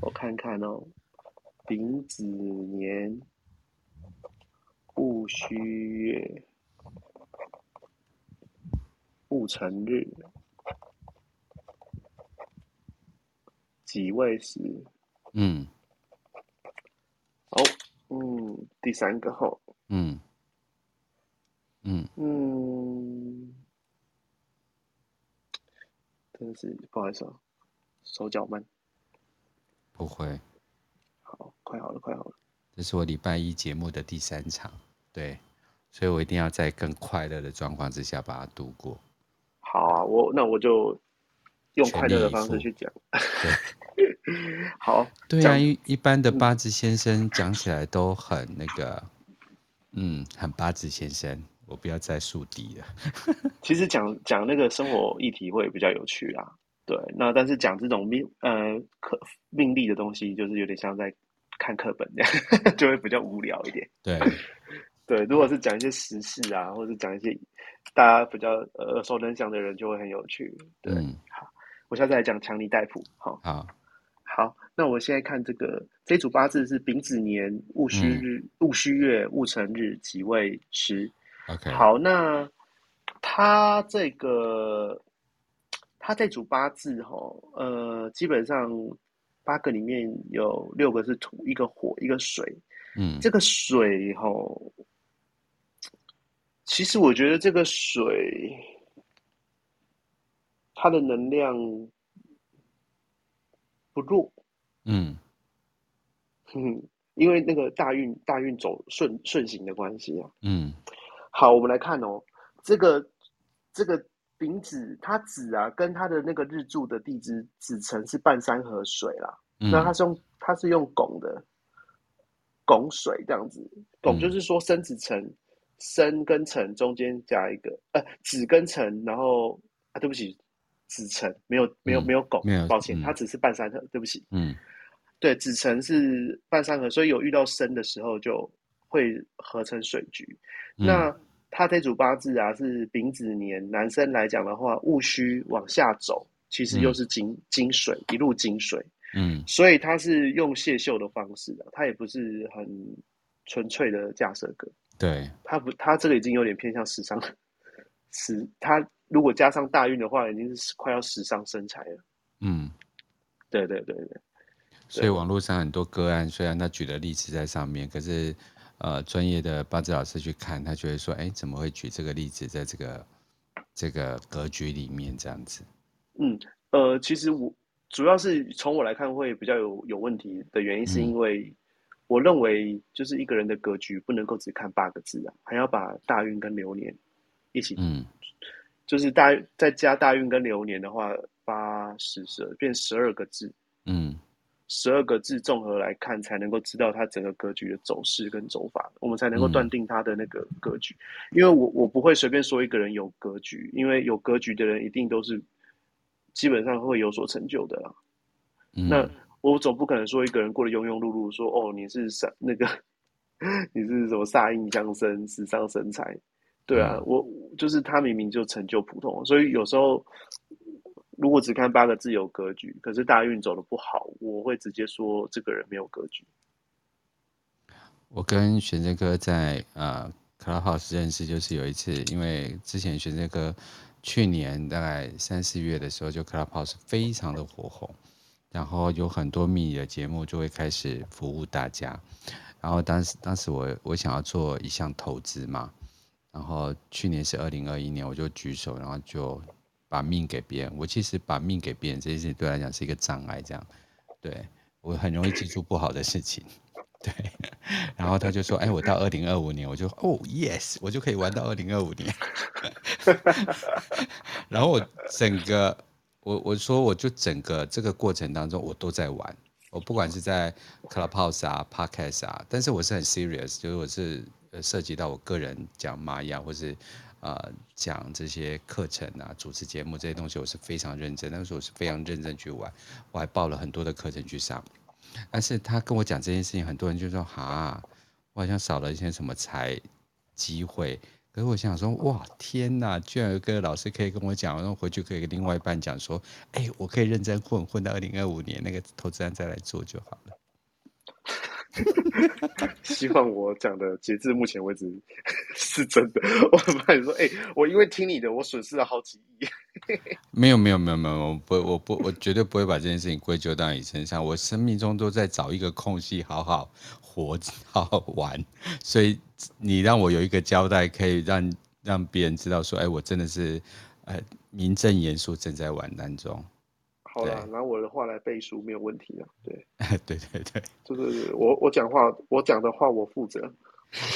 我看看哦，丙子年戊戌月。戊辰日，己未时，嗯，好，嗯，第三个号，嗯，嗯，嗯，真的是不好意思啊，手脚慢。不会。好，快好了，快好了。这是我礼拜一节目的第三场，对，所以我一定要在更快乐的状况之下把它度过。好啊，我那我就用快乐的方式去讲。对，[laughs] 好。对啊，一一般的八字先生讲起来都很那个，嗯，很八字先生。我不要再树敌了。[laughs] 其实讲讲那个生活议题会比较有趣啊。对，那但是讲这种命呃课命理的东西，就是有点像在看课本这样，[laughs] 就会比较无聊一点。对对，如果是讲一些时事啊，或者讲一些大家比较耳熟能详的人，就会很有趣。对，嗯、好，我现在来讲强尼戴普。好，好，好，那我现在看这个这组八字是丙子年戊戌日戊戌、嗯、月戊辰日己未时。Okay. 好，那他这个他这组八字哈，呃，基本上八个里面有六个是土，一个火，一个水。嗯，这个水哈，其实我觉得这个水它的能量不弱。嗯，哼，因为那个大运大运走顺顺行的关系啊。嗯。好，我们来看哦，这个这个丙子，它子啊，跟它的那个日柱的地支子辰是半山河水啦。嗯、那它是用它是用拱的拱水这样子，拱就是说生子辰，生跟辰中间加一个呃子跟辰，然后啊对不起，子辰没有没有没有拱，抱歉，嗯、它只是半山河，对不起。嗯，对，子辰是半山河，所以有遇到生的时候就。会合成水局，嗯、那他这组八字啊是丙子年，男生来讲的话，戊戌往下走，其实又是金金、嗯、水一路金水，嗯，所以他是用谢秀的方式的，他也不是很纯粹的架设格，对，他不，他这个已经有点偏向时尚，时他如果加上大运的话，已经是快要时尚身材了，嗯，对对对对，所以网络上很多个案，虽然他举的例子在上面，可是。呃，专业的八字老师去看，他就会说：“哎，怎么会举这个例子在这个这个格局里面这样子？”嗯，呃，其实我主要是从我来看会比较有有问题的原因，是因为我认为就是一个人的格局不能够只看八个字啊，还要把大运跟流年一起，嗯，就是大再加大运跟流年的话，八十十二变十二个字，嗯。十二个字综合来看，才能够知道它整个格局的走势跟走法，我们才能够断定它的那个格局。嗯、因为我我不会随便说一个人有格局，因为有格局的人一定都是基本上会有所成就的啦。嗯、那我总不可能说一个人过得庸庸碌碌，说哦你是啥那个 [laughs] 你是什么煞印相生、死伤身财，对啊，嗯、我就是他明明就成就普通，所以有时候。如果只看八个字有格局，可是大运走的不好，我会直接说这个人没有格局。我跟玄真哥在呃 Clubhouse 认识，就是有一次，因为之前玄真哥去年大概三四月的时候，就 Clubhouse 非常的火红，然后有很多迷你的节目就会开始服务大家。然后当时当时我我想要做一项投资嘛，然后去年是二零二一年，我就举手，然后就。把命给别人，我其实把命给别人这件事情对我来讲是一个障碍，这样，对我很容易记住不好的事情，[laughs] 对。然后他就说：“哎，我到二零二五年，我就哦，yes，我就可以玩到二零二五年。[laughs] ”然后我整个，我我说我就整个这个过程当中，我都在玩，我不管是在 Clubhouse 啊、Podcast 啊，但是我是很 serious，就是我是涉及到我个人讲玛雅或是。呃，讲这些课程啊，主持节目这些东西，我是非常认真。那时候我是非常认真去玩，我还报了很多的课程去上。但是他跟我讲这件事情，很多人就说：“哈，我好像少了一些什么才机会。”可是我想说：“哇，天哪！居然有个老师可以跟我讲，然后回去可以跟另外一半讲说：‘哎，我可以认真混混到二零二五年，那个投资案再来做就好了。’” [laughs] 希望我讲的截至目前为止 [laughs] 是真的。[laughs] 我很怕你说，哎、我因为听你的，我损失了好几亿。没有没有没有没有，我不我不我绝对不会把这件事情归咎到你身上。我生命中都在找一个空隙，好好活，好好玩。所以你让我有一个交代，可以让让别人知道说，哎，我真的是呃，名正言顺正在玩当中。好了，拿我的话来背书没有问题啊。对，[laughs] 对对对，就是我我讲话，我讲的话我负责。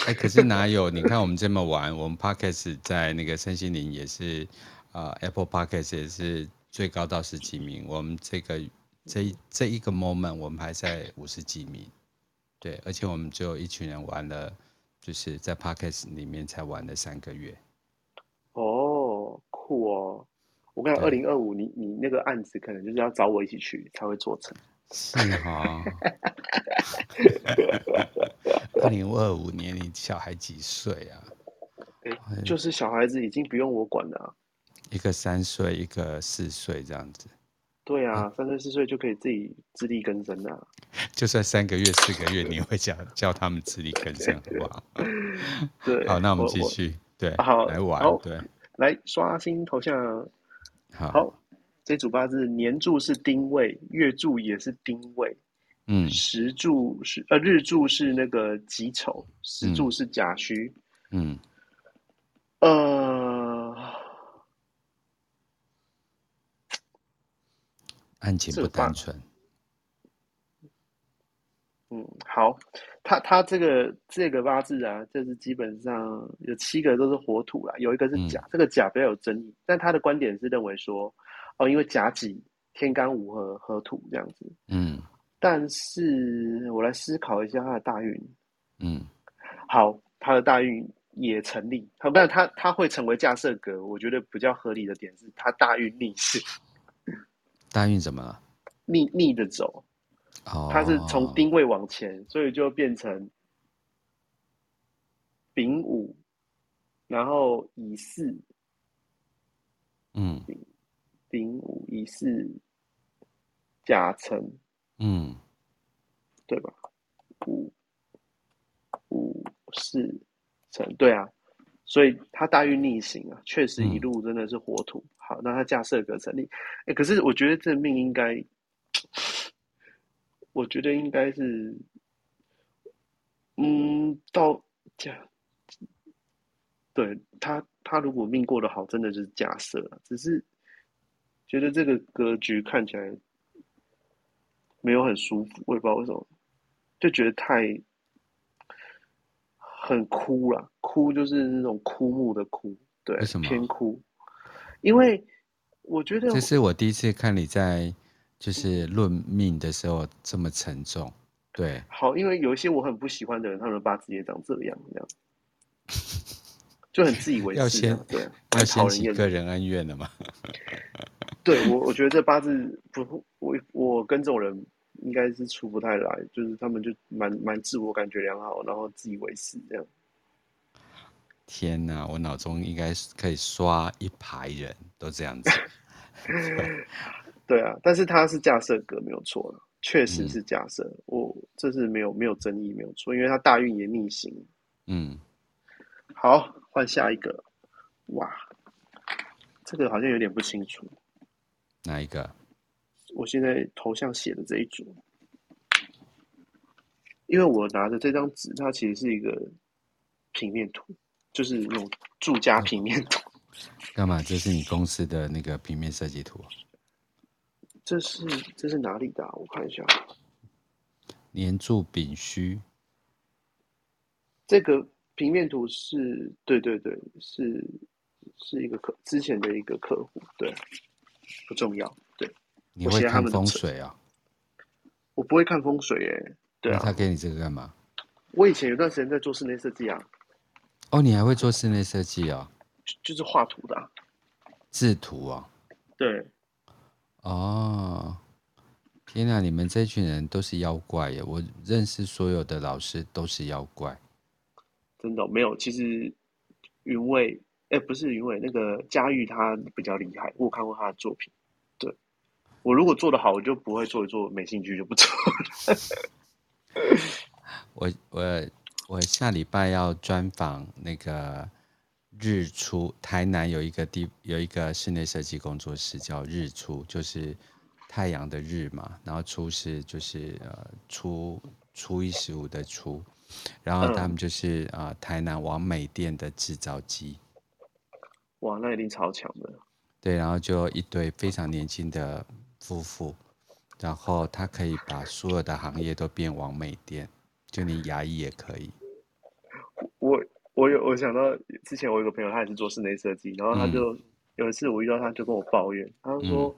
哎、欸，可是哪有？你看我们这么玩，我们 Podcast 在那个身心灵也是，呃，Apple Podcast 也是最高到十几名。我们这个这这一个 moment，我们还在五十几名。对，而且我们只有一群人玩了，就是在 Podcast 里面才玩了三个月。哦，酷哦！我跟你讲，二零二五，你你那个案子可能就是要找我一起去才会做成。是哈。[laughs] 二零二五年，你小孩几岁啊？欸，就是小孩子已经不用我管了啊。一个三岁，一个四岁，这样子。对啊，三岁四岁就可以自己自力更生了。就算三个月、四个月，你会教教他们自力更生，好不好？[laughs] 对。好，那我们继续。对，好，来玩。对，来刷新头像。好，好，这组八字年柱是丁位，月柱也是丁位，嗯，时柱是呃日柱是那个己丑，时柱是甲戌，嗯，呃，案情不单纯，嗯，好，他他这个这个八字啊，就是基本上有七个都是火土啦，有一个是甲，嗯、这个甲比较有争议，但他的观点是认为说，哦，因为甲己天干五合合土这样子，嗯，但是我来思考一下他的大运，嗯，好，他的大运也成立，好，但他他会成为架设格，我觉得比较合理的点是他大运逆势，大运怎么了？逆逆着走。它是从丁位往前，所以就变成丙午，然后乙巳，嗯，丙午乙巳甲辰，嗯，对吧？五五四辰，对啊，所以它大运逆行啊，确实一路真的是火土。嗯、好，那它架设格成立，哎，可是我觉得这命应该。我觉得应该是，嗯，到假，对他，他如果命过得好，真的就是假设了，只是觉得这个格局看起来没有很舒服，我也不知道为什么，就觉得太很枯了，枯就是那种枯木的枯，对，偏枯，因为我觉得这是我第一次看你在。就是论命的时候这么沉重，对。好，因为有一些我很不喜欢的人，他们的八字也长这样，这样，就很自以为是。要先对，要先几个人恩怨的嘛。[laughs] 对我，我觉得这八字不，我我跟这种人应该是处不太来，就是他们就蛮蛮自我感觉良好，然后自以为是这样。天哪，我脑中应该是可以刷一排人都这样子。[laughs] 对啊，但是它是架设格没有错了，确实是架设，嗯、我这是没有没有争议，没有错，因为它大运也逆行。嗯，好，换下一个。哇，这个好像有点不清楚。哪一个？我现在头像写的这一组，因为我拿的这张纸，它其实是一个平面图，就是那种住家平面图。干嘛？这是你公司的那个平面设计图？这是这是哪里的啊？我看一下，年柱丙戌。这个平面图是对对对，是是一个客之前的一个客户，对，不重要。对，你会看风水啊？我不会看风水耶。对啊，他给你这个干嘛？我以前有段时间在做室内设计啊。哦，你还会做室内设计啊？就就是画图的啊，制图啊。对。哦，天哪！你们这群人都是妖怪耶！我认识所有的老师都是妖怪，真的没有。其实云伟，哎，不是云伟，那个佳玉他比较厉害，我有看过他的作品。对，我如果做得好，我就不会做一做，没兴趣就不做了。[laughs] 我我我下礼拜要专访那个。日出台南有一个地有一个室内设计工作室叫日出，就是太阳的日嘛，然后初是就是呃初初一十五的初，然后他们就是啊、嗯呃、台南王美店的制造机。哇，那一定超强的。对，然后就一对非常年轻的夫妇，然后他可以把所有的行业都变网美店，就你牙医也可以。我我有我想到之前我有个朋友，他也是做室内设计，然后他就、嗯、有一次我遇到他，就跟我抱怨，他就说：“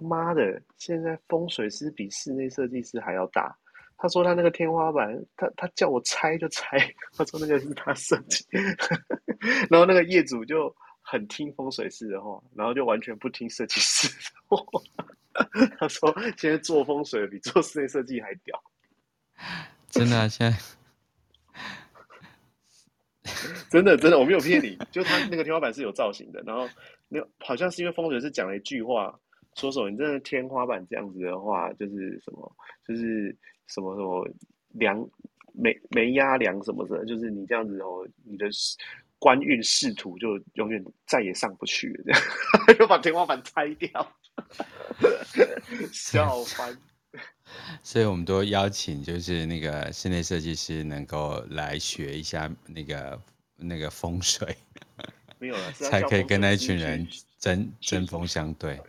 妈的，现在风水师比室内设计师还要大。”他说他那个天花板，他他叫我拆就拆。他说那个是他设计，[laughs] 然后那个业主就很听风水师的话，然后就完全不听设计师的话。[laughs] 他说现在做风水比做室内设计还屌。真的啊，现在 [laughs] 真的真的我没有骗你，就他那个天花板是有造型的，然后那好像是因为风水师讲了一句话，说什么你真的天花板这样子的话，就是什么就是。什么什么梁没没压梁什么的，就是你这样子哦，你的官运仕途就永远再也上不去了，这 [laughs] 样就把天花板拆掉，笑翻。[laughs] 所以我们都邀请，就是那个室内设计师能够来学一下那个那个风水，没有了，才可以跟那一群人针针锋相对。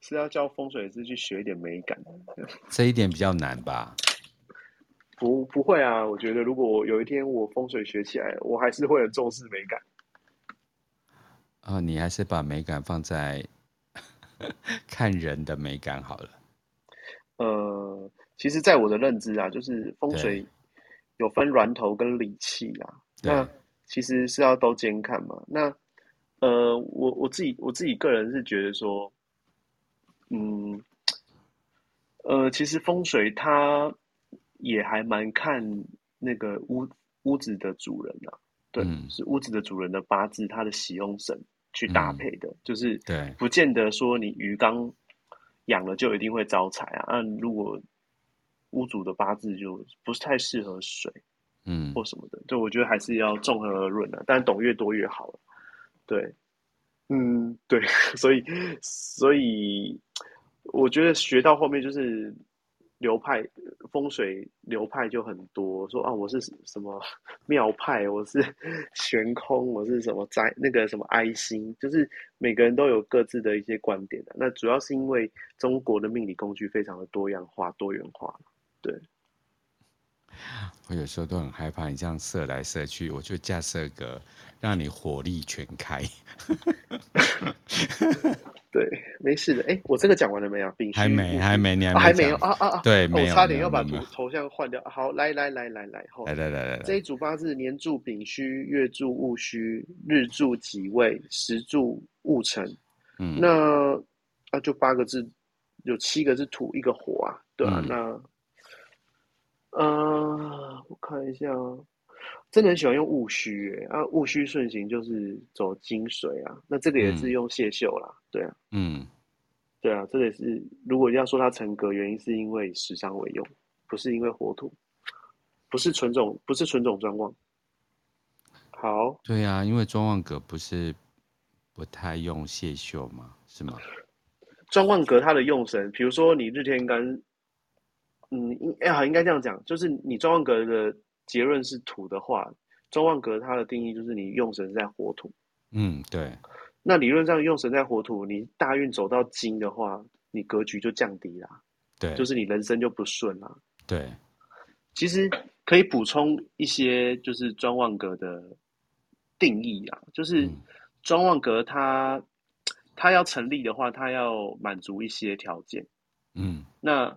是要教风水师去学一点美感，[laughs] 这一点比较难吧？不不会啊，我觉得如果有一天我风水学起来，我还是会很重视美感。哦，你还是把美感放在 [laughs] 看人的美感好了。呃，其实，在我的认知啊，就是风水有分峦头跟理气啊，那其实是要都兼看嘛。那呃，我我自己我自己个人是觉得说，嗯，呃，其实风水它。也还蛮看那个屋屋子的主人啊，对，嗯、是屋子的主人的八字，他的喜用神去搭配的，嗯、就是对，不见得说你鱼缸养了就一定会招财啊。那如果屋主的八字就不是太适合水，嗯，或什么的，对，我觉得还是要综合而论的，但懂越多越好。对，嗯，对，[laughs] 所以所以我觉得学到后面就是。流派风水流派就很多，说啊，我是什么庙派，我是 [laughs] 悬空，我是什么灾那个什么哀星，就是每个人都有各自的一些观点的。那主要是因为中国的命理工具非常的多样化、多元化。对，[laughs] 我有时候都很害怕，你这样射来射去，我就架设个让你火力全开。[laughs] 对，没事的。哎，我这个讲完了没有？还没，还没，你还没、哦、还没有啊啊啊！对，没有。我差点要把头头像换掉。好，来来来来来，后来来来来来，这一组八字年柱丙戌，月柱戊戌，日柱己未，时柱戊辰。嗯，那啊，就八个字，有七个是土，一个火啊，对啊。嗯、那，呃，我看一下。真的很喜欢用戊戌诶，啊，戊戌顺行就是走金水啊，那这个也是用谢秀啦，嗯、对啊，嗯，对啊，这个也是，如果要说它成格，原因是因为时伤为用，不是因为火土，不是纯种，不是纯种专旺。好，对啊，因为专旺格不是不太用谢秀吗？是吗？专旺格它的用神，比如说你日天干，嗯，应哎好应该这样讲，就是你专旺格的。结论是土的话，专旺格它的定义就是你用神在火土。嗯，对。那理论上用神在火土，你大运走到金的话，你格局就降低了。对，就是你人生就不顺了。对。其实可以补充一些，就是庄旺格的定义啊，就是庄旺格它它要成立的话，它要满足一些条件。嗯。那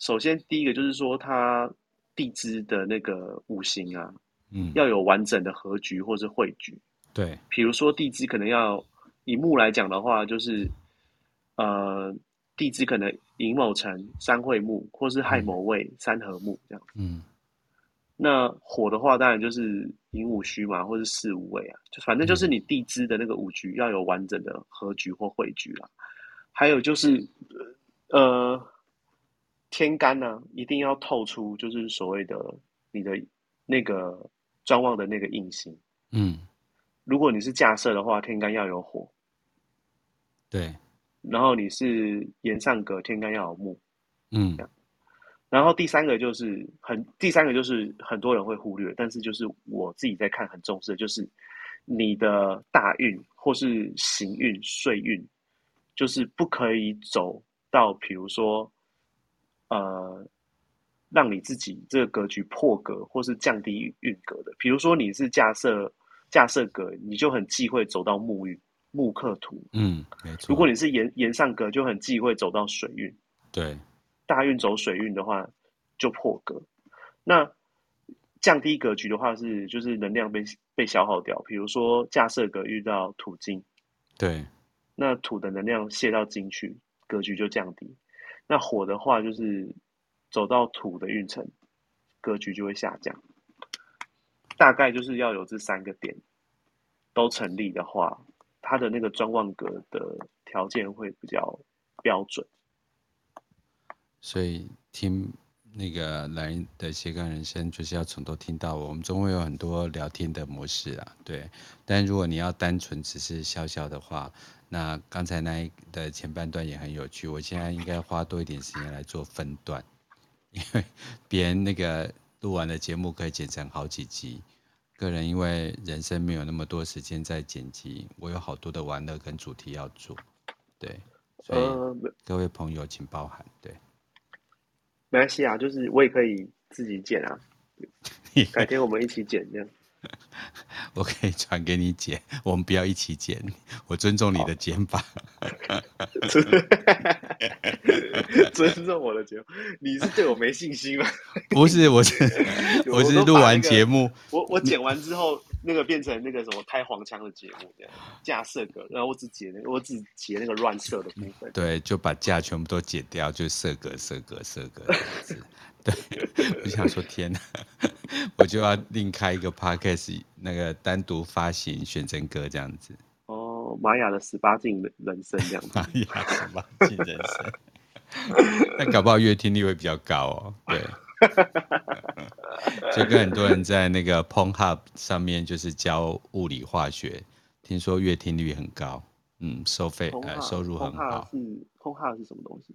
首先第一个就是说它。地支的那个五行啊，嗯，要有完整的合局或是汇局。对，比如说地支可能要以木来讲的话，就是呃，地支可能寅卯辰三会木，或是亥卯未三合木这样。嗯，那火的话，当然就是寅午戌嘛，或是巳午未啊，就反正就是你地支的那个五局要有完整的合局或汇局啊。还有就是呃。天干呢、啊，一定要透出就是所谓的你的那个专望的那个印星。嗯，如果你是架设的话，天干要有火。对。然后你是沿上格，天干要有木。嗯。然后第三个就是很，第三个就是很多人会忽略，但是就是我自己在看很重视的，就是你的大运或是行运、岁运就是不可以走到，比如说，呃，让你自己这个格局破格，或是降低运格的。比如说你是架设架设格，你就很忌讳走到木运木克土。嗯，没错。如果你是沿沿上格，就很忌讳走到水运。对，大运走水运的话就破格。那降低格局的话是就是能量被被消耗掉。比如说架设格遇到土金，对。那土的能量泄到金去，格局就降低。那火的话，就是走到土的运程，格局就会下降。大概就是要有这三个点都成立的话，它的那个专旺格的条件会比较标准。所以听。那个来的斜杠人生就是要从头听到尾，我们总会有很多聊天的模式啊，对。但如果你要单纯只是笑笑的话，那刚才那一的前半段也很有趣。我现在应该花多一点时间来做分段，因 [laughs] 为别人那个录完的节目可以剪成好几集，个人因为人生没有那么多时间在剪辑，我有好多的玩乐跟主题要做，对。所以各位朋友请包涵，对。没关系啊，就是我也可以自己剪啊，[laughs] 改天我们一起剪这样。[laughs] 我可以传给你剪，我们不要一起剪，我尊重你的剪法。[laughs] 尊重我的节目，你是对我没信心吗？不是，我是我是录完节目，我我剪完之后。那个变成那个什么开黄腔的节目这样，架设格，然后我只截那个，我只截那个乱设的部分。对，就把架全部都剪掉，就设格设格设格这样子。对，[laughs] 我想说天哪，我就要另开一个 podcast，那个单独发行选真歌这样子。哦，玛雅的十八禁人生这样子。[laughs] 玛雅十八禁人生，[laughs] 那搞不好月听率会比较高哦。对。就 [laughs] 跟很多人在那个 Pornhub 上面就是教物理化学，听说月听率很高，嗯，收费呃收入很好。是 Pornhub 是什么东西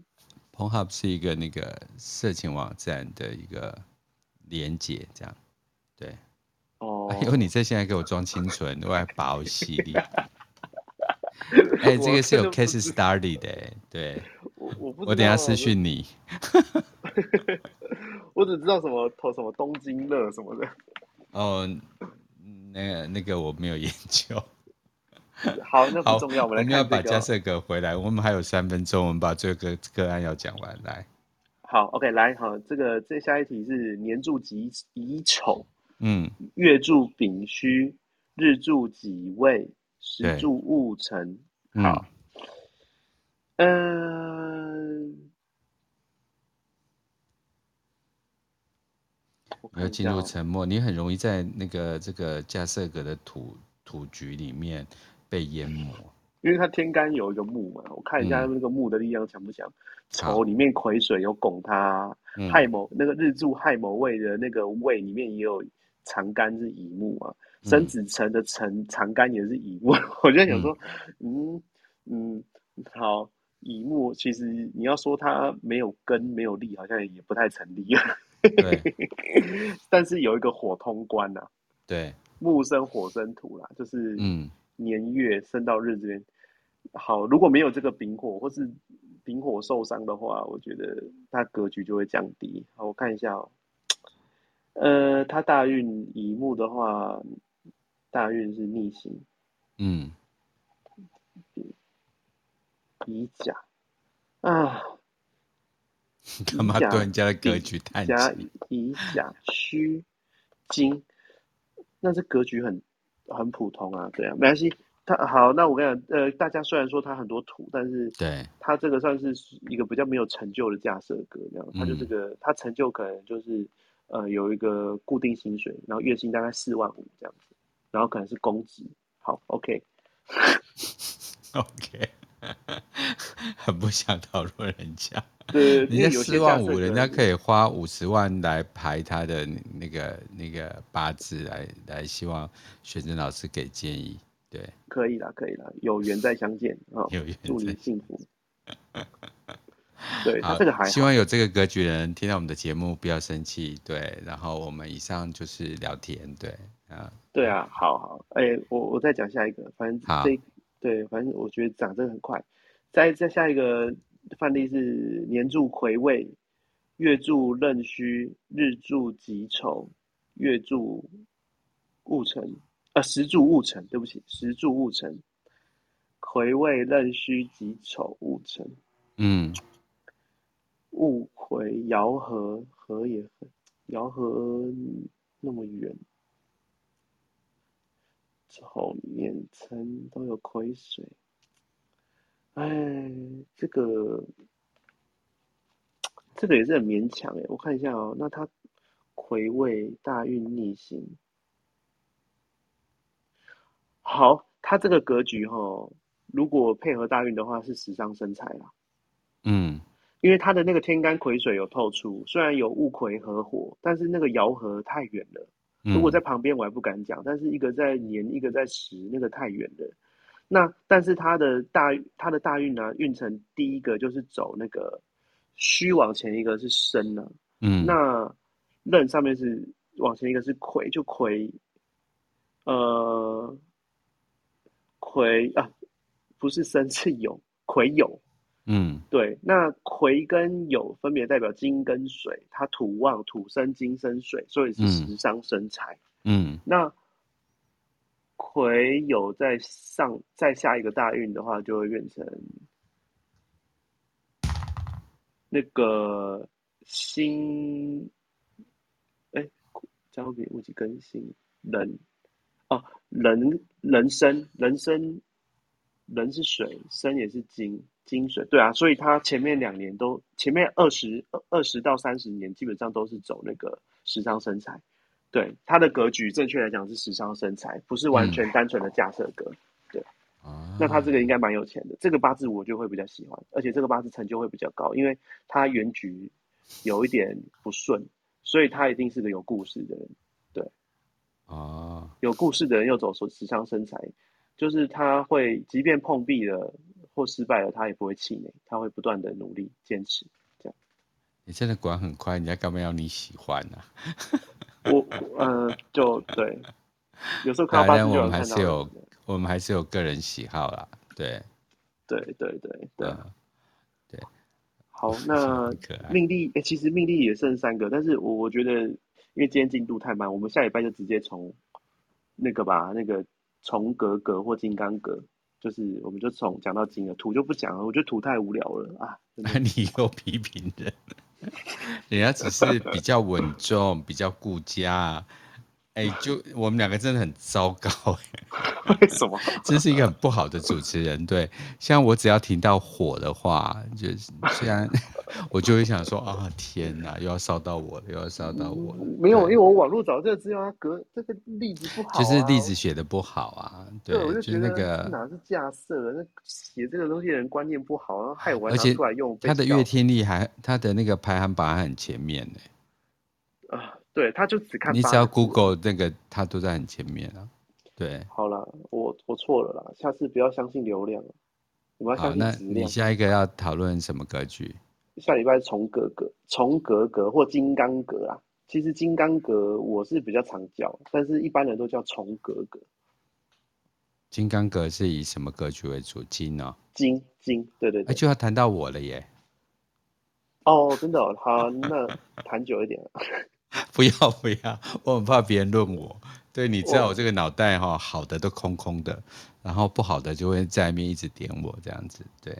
？Pornhub 是一个那个色情网站的一个连接，这样对。哦，哎呦，你在现在给我装清纯，[laughs] 我还把我犀利。[laughs] 哎、欸，这个是有 case study 的，对。我我我等下私讯你。我只知道什么投什么东京乐什么的。哦，那个那个我没有研究。好，那不重要，我们来看、这个、我们要把加瑟格回来，我们还有三分钟，我们把这个个案要讲完。来，好，OK，来，好，这个这下一题是年柱己乙丑，嗯，月柱丙戌，日柱己未，时柱戊辰。好，嗯。要进入沉默，你很容易在那个这个加瑟格的土土局里面被淹没，因为他天干有一个木嘛，我看一下那个木的力量强不强。丑、嗯、里面癸水有拱它，亥卯那个日柱亥卯位的那个位里面也有长干是乙木啊，申子辰的辰长干也是乙木，[laughs] 我就在想说，嗯。嗯，好，乙木其实你要说它没有根没有力，好像也不太成立啊。[laughs] 对，[laughs] 但是有一个火通关呐、啊，对，木生火生土啦，就是嗯，年月生到日这边、嗯，好，如果没有这个丙火或是丙火受伤的话，我觉得它格局就会降低。好，我看一下哦、喔，呃，它大运乙木的话，大运是逆行，嗯，乙甲。啊。[laughs] 干嘛对人家的格局叹气？乙甲戌金，那这格局很很普通啊，对啊，没关系。他好，那我跟你讲，呃，大家虽然说他很多土，但是对他这个算是一个比较没有成就的架设格，这样，他就这个他成就可能就是呃有一个固定薪水，然后月薪大概四万五这样子，然后可能是公职。好，OK，OK。[laughs] [laughs] 很不想讨论人家，对，人家四万五，人家可以花五十万来排他的那个那个八字来来，希望选真老师给建议，对，可以啦，可以啦，有缘再相见啊，有缘，祝你幸福。[laughs] 对，他这个还希望有这个格局的人听到我们的节目不要生气，对，然后我们以上就是聊天，对啊，对啊，好好，哎、欸，我我再讲下一个，反正这。对，反正我觉得讲这个很快。再再下一个范例是年柱癸未，月柱壬戌，日柱己丑，月柱戊辰，呃，时柱戊辰，对不起，时柱戊辰，癸未壬戌己丑戊辰，嗯，戊癸爻合，合也合，爻合那么远。后面辰都有癸水，哎，这个这个也是很勉强哎。我看一下哦，那他癸未大运逆行，好，他这个格局哈、哦，如果配合大运的话，是时尚身材啦。嗯，因为他的那个天干癸水有透出，虽然有戊癸合火，但是那个爻合太远了。如果在旁边我还不敢讲，但是一个在年，一个在时，那个太远了。那但是他的大他的大运呢、啊，运程第一个就是走那个虚往前一个是申呢、啊，嗯，那壬上面是往前一个是癸，就癸，呃，癸啊，不是生是酉，癸酉。嗯，对，那癸跟酉分别代表金跟水，它土旺，土生金生水，所以是食伤生财。嗯，那回有在上再下一个大运的话，就会变成那个新，哎，交给物体更新人，哦，人人生人生人是水，生也是金。金水对啊，所以他前面两年都前面二十二十到三十年基本上都是走那个食伤生财，对他的格局正确来讲是食伤生财，不是完全单纯的架设格，对，那他这个应该蛮有钱的，这个八字我就会比较喜欢，而且这个八字成就会比较高，因为他原局有一点不顺，所以他一定是个有故事的人，对，啊，有故事的人又走说食伤生财，就是他会即便碰壁了。或失败了，他也不会气馁，他会不断的努力坚持，这样。你真的管很快，人家干嘛要你喜欢呢、啊？我，呃，就对，有时候看到八字就有看到。我们还是有，我们还是有个人喜好啦，对，对对对对、嗯，对。好，[laughs] 那命例，哎、欸，其实命例也剩三个，但是我我觉得，因为今天进度太慢，我们下礼拜就直接从那个吧，那个重格格或金刚格。就是，我们就从讲到金了，土就不讲了。我觉得土太无聊了啊！那 [laughs] 你又批评人，[laughs] 人家只是比较稳重，比较顾家。哎、欸，就我们两个真的很糟糕，[laughs] 为什么？[laughs] 这是一个很不好的主持人。对，像我只要听到火的话，就是虽然我就会想说啊，天哪，又要烧到我了，又要烧到我了。没有，因为我网络找这个资料，它隔这个例子不好、啊，就是例子写的不好啊。对，对我就觉得、就是、那个哪是架设的，那写这个东西的人观念不好，然后害我拿出来用。他的乐听力还，他的那个排行榜还很前面呢。啊。对，他就只看。你只要 Google 那个，他都在很前面啊。对，好了，我我错了啦，下次不要相信流量，我们要相信质量。那你下一个要讨论什么格局？下礼拜是重格格、重格格或金刚格啊。其实金刚格我是比较常叫，但是一般人都叫重格格。金刚格是以什么格局为主？金呢、哦？金金，对对对。哎，就要谈到我了耶。哦，真的、哦，好，那谈久一点。[laughs] 不要不要，我很怕别人论我。对，你知道我这个脑袋哈，好的都空空的，然后不好的就会在那边一直点我这样子。对，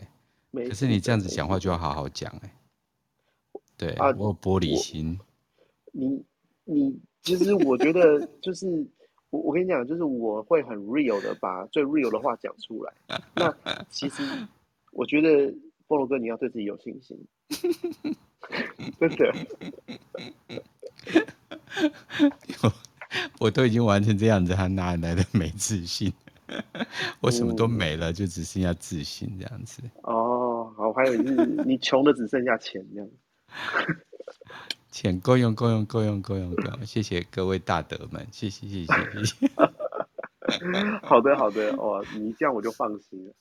可是你这样子讲话就要好好讲哎。对、啊，我有玻璃心。你你其实我觉得就是 [laughs] 我我跟你讲，就是我会很 real 的把最 real 的话讲出来。[laughs] 那其实我觉得菠萝哥你要对自己有信心，真的。我 [laughs] 我都已经完成这样子，还哪里来的没自信？[laughs] 我什么都没了，就只剩下自信这样子。哦，好，还有就是你穷的只剩下钱这样。钱够用，够用，够用，够用，够用。谢谢各位大德们，谢谢，谢谢，谢谢。[laughs] 好的，好的，哦，你这样我就放心了。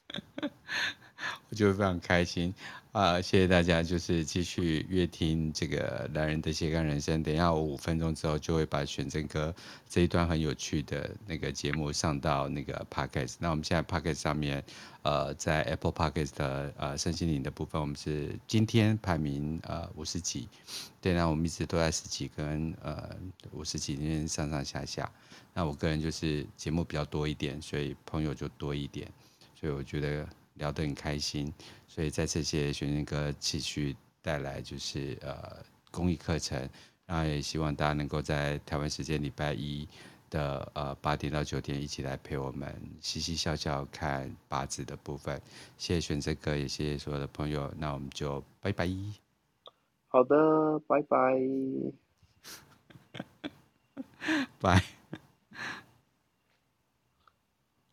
我就会非常开心啊！谢谢大家，就是继续阅听这个男人的斜杠人生。等一下，我五分钟之后就会把选正哥这一段很有趣的那个节目上到那个 Podcast。那我们现在 Podcast 上面，呃，在 Apple Podcast 的呃身心灵的部分，我们是今天排名呃五十几。对，那我们一直都在十几跟呃五十几里面上上下下。那我个人就是节目比较多一点，所以朋友就多一点，所以我觉得。聊得很开心，所以在这些选正哥继续带来就是呃公益课程，然后也希望大家能够在台湾时间礼拜一的呃八点到九点一起来陪我们嘻嘻笑笑看八字的部分。谢谢选择哥，也谢谢所有的朋友，那我们就拜拜。好的，拜拜。[laughs] 拜。